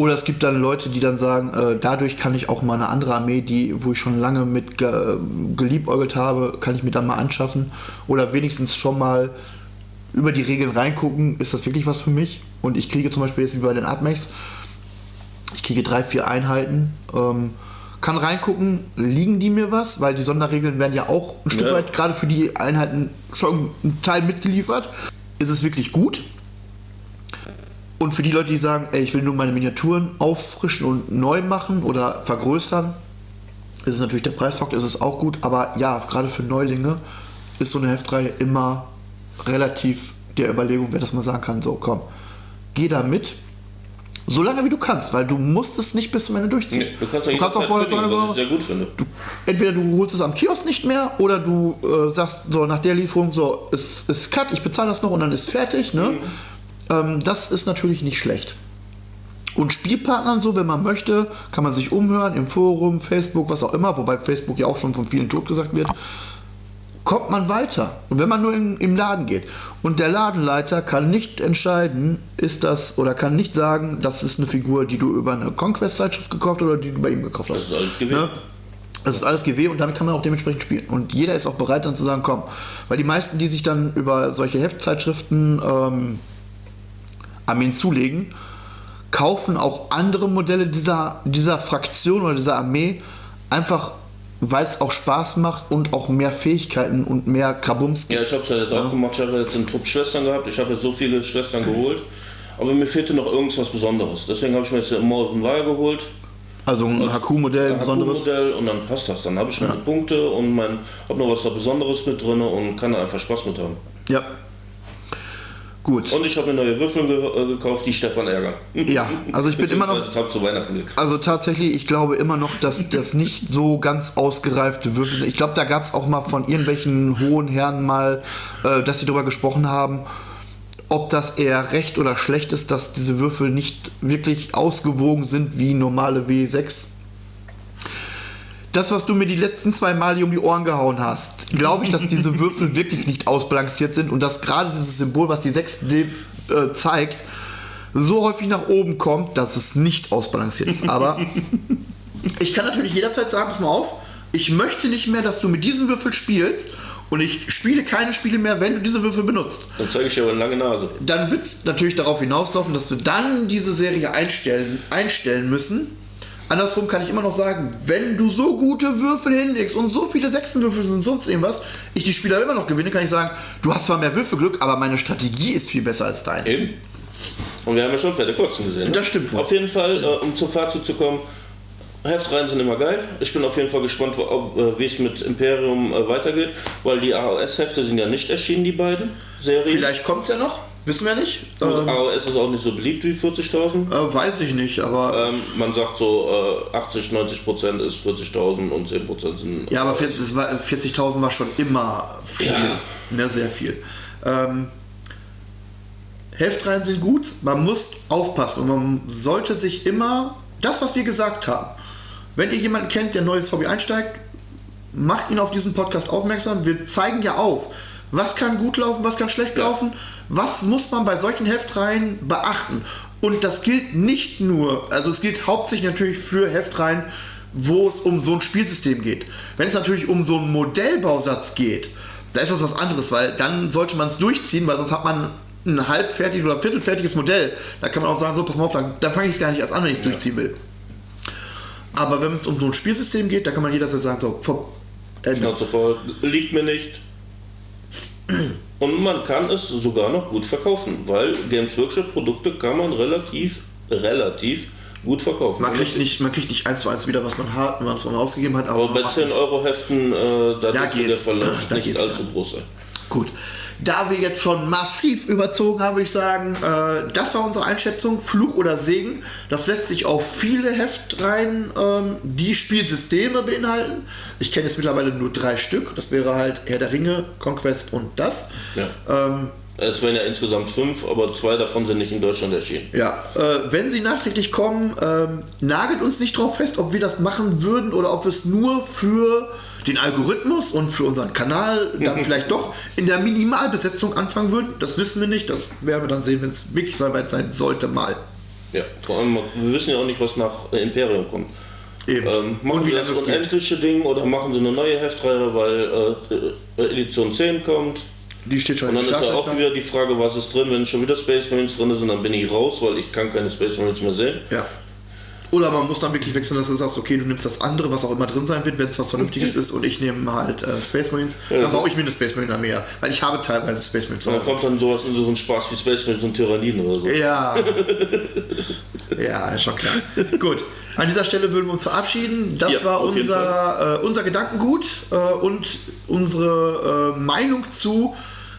Oder es gibt dann Leute, die dann sagen, äh, dadurch kann ich auch mal eine andere Armee, die, wo ich schon lange mit ge geliebäugelt habe, kann ich mir dann mal anschaffen. Oder wenigstens schon mal über die Regeln reingucken, ist das wirklich was für mich? Und ich kriege zum Beispiel jetzt wie bei den Atmex, ich kriege drei, vier Einheiten, ähm, kann reingucken, liegen die mir was, weil die Sonderregeln werden ja auch ein Stück Ja. weit gerade für die Einheiten schon ein Teil mitgeliefert. Ist es wirklich gut? Und für die Leute, die sagen, ey, ich will nur meine Miniaturen auffrischen und neu machen oder vergrößern, ist es natürlich der Preisfaktor, ist es auch gut. Aber ja, gerade für Neulinge ist so eine Heftreihe immer relativ der Überlegung, wer das mal sagen kann, so komm, geh da mit, so lange wie du kannst, weil du musst es nicht bis zum Ende durchziehen. Nee, du kannst, ja du kannst auch vorher sagen, was so, ich sehr gut finde. entweder du holst es am Kiosk nicht mehr oder du äh, sagst so nach der Lieferung so, es ist cut, ich bezahle das noch und dann ist fertig. Ne? Ähm, das ist natürlich nicht schlecht. Und Spielpartnern so, wenn man möchte, kann man sich umhören im Forum, Facebook, was auch immer, wobei Facebook ja auch schon von vielen totgesagt wird. Kommt man weiter. Und wenn man nur in, im Laden geht und der Ladenleiter kann nicht entscheiden, ist das oder kann nicht sagen, das ist eine Figur, die du über eine Conquest-Zeitschrift gekauft oder die du bei ihm gekauft hast. Das ist alles gewesen. Ne? Das ist alles GW und damit kann man auch dementsprechend spielen. Und jeder ist auch bereit dann zu sagen, komm. Weil die meisten, die sich dann über solche Heftzeitschriften ähm, Armeen zulegen, kaufen auch andere Modelle dieser, dieser Fraktion oder dieser Armee einfach, weil es auch Spaß macht und auch mehr Fähigkeiten und mehr Krabums gibt. Ja, ich habe es ja jetzt auch gemacht. Ich habe jetzt einen Trupp Schwestern gehabt. Ich habe jetzt so viele Schwestern geholt. Aber mir fehlte noch irgendwas Besonderes. Deswegen habe ich mir jetzt den Morrison Wire geholt. Also ein HQ-Modell, ein besonderes. Modell und dann passt das. Dann habe ich meine Punkte und mein, habe noch was da Besonderes mit drin und kann da einfach Spaß mit haben. Ja. Gut. Und ich habe mir neue Würfel ge äh, gekauft, die Stefan ärgern. Ja, also ich bin immer noch. Ich habe zu Weihnachten gekauft. Also tatsächlich, ich glaube immer noch, dass das nicht so ganz ausgereifte Würfel sind. Ich glaube, da gab es auch mal von irgendwelchen hohen Herren mal, äh, dass sie darüber gesprochen haben, ob das eher recht oder schlecht ist, dass diese Würfel nicht wirklich ausgewogen sind wie normale W6. Das, was du mir die letzten zwei Male um die Ohren gehauen hast, glaube ich, dass diese Würfel wirklich nicht ausbalanciert sind und dass gerade dieses Symbol, was die 6D äh, zeigt, so häufig nach oben kommt, dass es nicht ausbalanciert ist. Aber ich kann natürlich jederzeit sagen, pass mal auf, ich möchte nicht mehr, dass du mit diesen Würfeln spielst und ich spiele keine Spiele mehr, wenn du diese Würfel benutzt. Dann zeige ich dir aber eine lange Nase. Dann wird es natürlich darauf hinauslaufen, dass wir dann diese Serie einstellen, einstellen müssen. Andersrum kann ich immer noch sagen, wenn du so gute Würfel hinlegst und so viele Sechsenwürfel sind sonst irgendwas, ich die Spieler immer noch gewinne, kann ich sagen, du hast zwar mehr Würfelglück, aber meine Strategie ist viel besser als deine. Eben. Und wir haben ja schon Pferde kotzen gesehen. Ne? Das stimmt wohl. Auf jeden Fall, äh, um zum Fazit zu kommen, Heftreihen sind immer geil. Ich bin auf jeden Fall gespannt, ob, äh, wie es mit Imperium äh, weitergeht, weil die AOS-Hefte sind ja nicht erschienen, die beiden Serien. Vielleicht kommt es ja noch, wissen wir nicht. Ähm, AOS ist auch nicht so beliebt wie 40.000. äh, weiß ich nicht, aber Ähm, man sagt so, äh, 80, 90 Prozent ist 40.000 und 10 Prozent sind. Ja, aber 40 es war- 40.000 war schon immer viel. Ja. Ne, sehr viel. Ähm, Heftreihen sind gut, man muss aufpassen und man sollte sich immer, das was wir gesagt haben, wenn ihr jemanden kennt, der ein neues Hobby einsteigt, macht ihn auf diesen Podcast aufmerksam. Wir zeigen ja auf, was kann gut laufen, was kann schlecht Ja. laufen, was muss man bei solchen Heftreihen beachten. Und das gilt nicht nur, also es gilt hauptsächlich natürlich für Heftreihen wo es um so ein Spielsystem geht. Wenn es natürlich um so einen Modellbausatz geht, da ist das was anderes, weil dann sollte man es durchziehen, weil sonst hat man ein halbfertiges oder viertelfertiges Modell. Da kann man auch sagen, so, pass mal auf, dann, dann fange ich es gar nicht erst an, wenn ich es ja. durchziehen will. Aber wenn es um so ein Spielsystem geht, da kann man jederzeit sagen, so, Schnauze voll, liegt mir nicht. Und man kann es sogar noch gut verkaufen, weil Games Workshop Produkte kann man relativ, relativ gut verkaufen. Man kriegt nicht, man kriegt nicht eins zu eins wieder, was man hat, was man ausgegeben hat. Aber, aber bei 10 Euro Heften, äh, da, da der Verlust da nicht allzu groß sein. Gut. Da wir jetzt schon massiv überzogen haben, würde ich sagen, äh, das war unsere Einschätzung. Fluch oder Segen. Das lässt sich auf viele Heftreihen, ähm, die Spielsysteme beinhalten. Ich kenne jetzt mittlerweile nur drei Stück. Das wäre halt Herr der Ringe, Conquest und das. Ja. Ähm, es wären ja insgesamt fünf, aber zwei davon sind nicht in Deutschland erschienen. Ja, äh, wenn sie nachträglich kommen, ähm, nagelt uns nicht drauf fest, ob wir das machen würden oder ob wir es nur für den Algorithmus und für unseren Kanal dann vielleicht doch in der Minimalbesetzung anfangen würden. Das wissen wir nicht. Das werden wir dann sehen, wenn es wirklich so weit sein sollte, mal. Ja, vor allem, wir wissen ja auch nicht, was nach Imperium kommt. Eben. Ähm, machen sie das unendliche Ding oder machen sie eine neue Heftreihe, weil äh, Edition 10 kommt? Die steht schon Und dann ist ja auch wieder die Frage, was ist drin, wenn schon wieder Space Marines drin sind, dann bin ich raus, weil ich kann keine Space Marines mehr sehen. Ja. Oder man muss dann wirklich wechseln, dass du sagst, okay, du nimmst das andere, was auch immer drin sein wird, wenn es was Vernünftiges ist, und ich nehme halt äh, Space Marines. Ja, dann baue ich mir eine Space Marine mehr, weil ich habe teilweise Space Marines. Und dann kommt dann sowas in so einen Spaß wie Space Marines und Tyranniden oder so. Ja. ja, ist schon klar. Gut. An dieser Stelle würden wir uns verabschieden. Das ja, war unser, äh, unser Gedankengut äh, und unsere äh, Meinung zu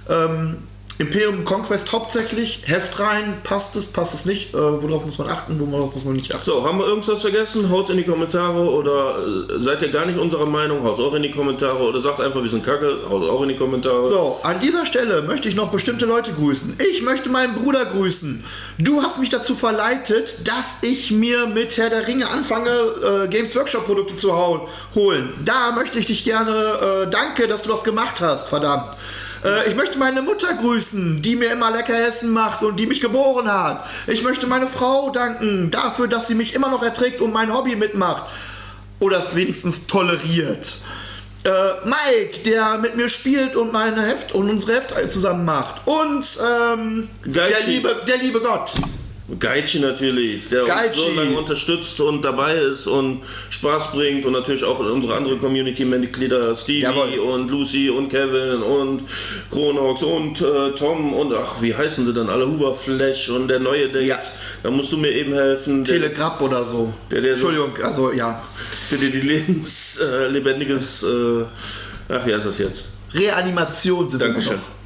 ähm, Imperium Conquest hauptsächlich, Heft rein, passt es, passt es nicht, äh, worauf muss man achten, worauf muss man nicht achten. So, haben wir irgendwas vergessen? Haut in die Kommentare oder äh, seid ihr gar nicht unserer Meinung? Haut auch in die Kommentare oder sagt einfach, wir sind kacke, haut auch in die Kommentare. So, an dieser Stelle möchte ich noch bestimmte Leute grüßen. Ich möchte meinen Bruder grüßen. Du hast mich dazu verleitet, dass ich mir mit Herr der Ringe anfange, äh, Games Workshop Produkte zu holen. Da möchte ich dich gerne, äh, danke, dass du das gemacht hast, verdammt. Äh, ich möchte meine Mutter grüßen, die mir immer lecker Essen macht und die mich geboren hat. Ich möchte meine Frau danken dafür, dass sie mich immer noch erträgt und mein Hobby mitmacht. Oder es wenigstens toleriert. Äh, Mike, der mit mir spielt und meine Heft und unsere Heftreihe zusammen macht. Und ähm, der, liebe, der liebe Gott. Geichi natürlich, der Geichi. uns so lange unterstützt und dabei ist und Spaß bringt und natürlich auch unsere andere Community-Mitglieder Stevie Jawohl. und Lucy und Kevin und Kronox und äh, Tom und ach, wie heißen sie dann alle? Huberflash und der neue Date. Ja. Da musst du mir eben helfen. Telegraph oder so. Der, der Entschuldigung, so, also ja. Der dir die lebens äh, lebendiges, äh, ach wie heißt das jetzt? Reanimation sind Dankeschön. wir noch.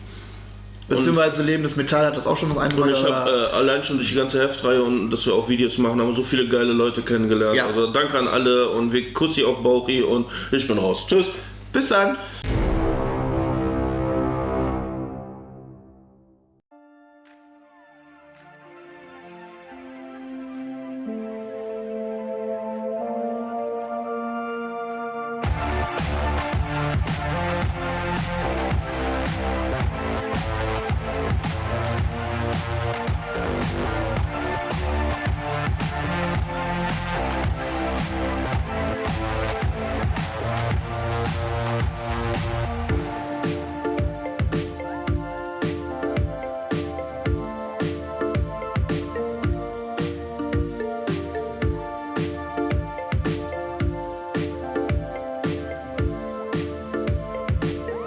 Beziehungsweise Lebendes Metall hat das auch schon was eingebracht. Und ich habe äh, allein schon durch die ganze Heftreihe und dass wir auch Videos machen, haben wir so viele geile Leute kennengelernt. Ja. Also danke an alle und wir Kussi auf Bauchi und ich bin raus. Tschüss. Bis dann.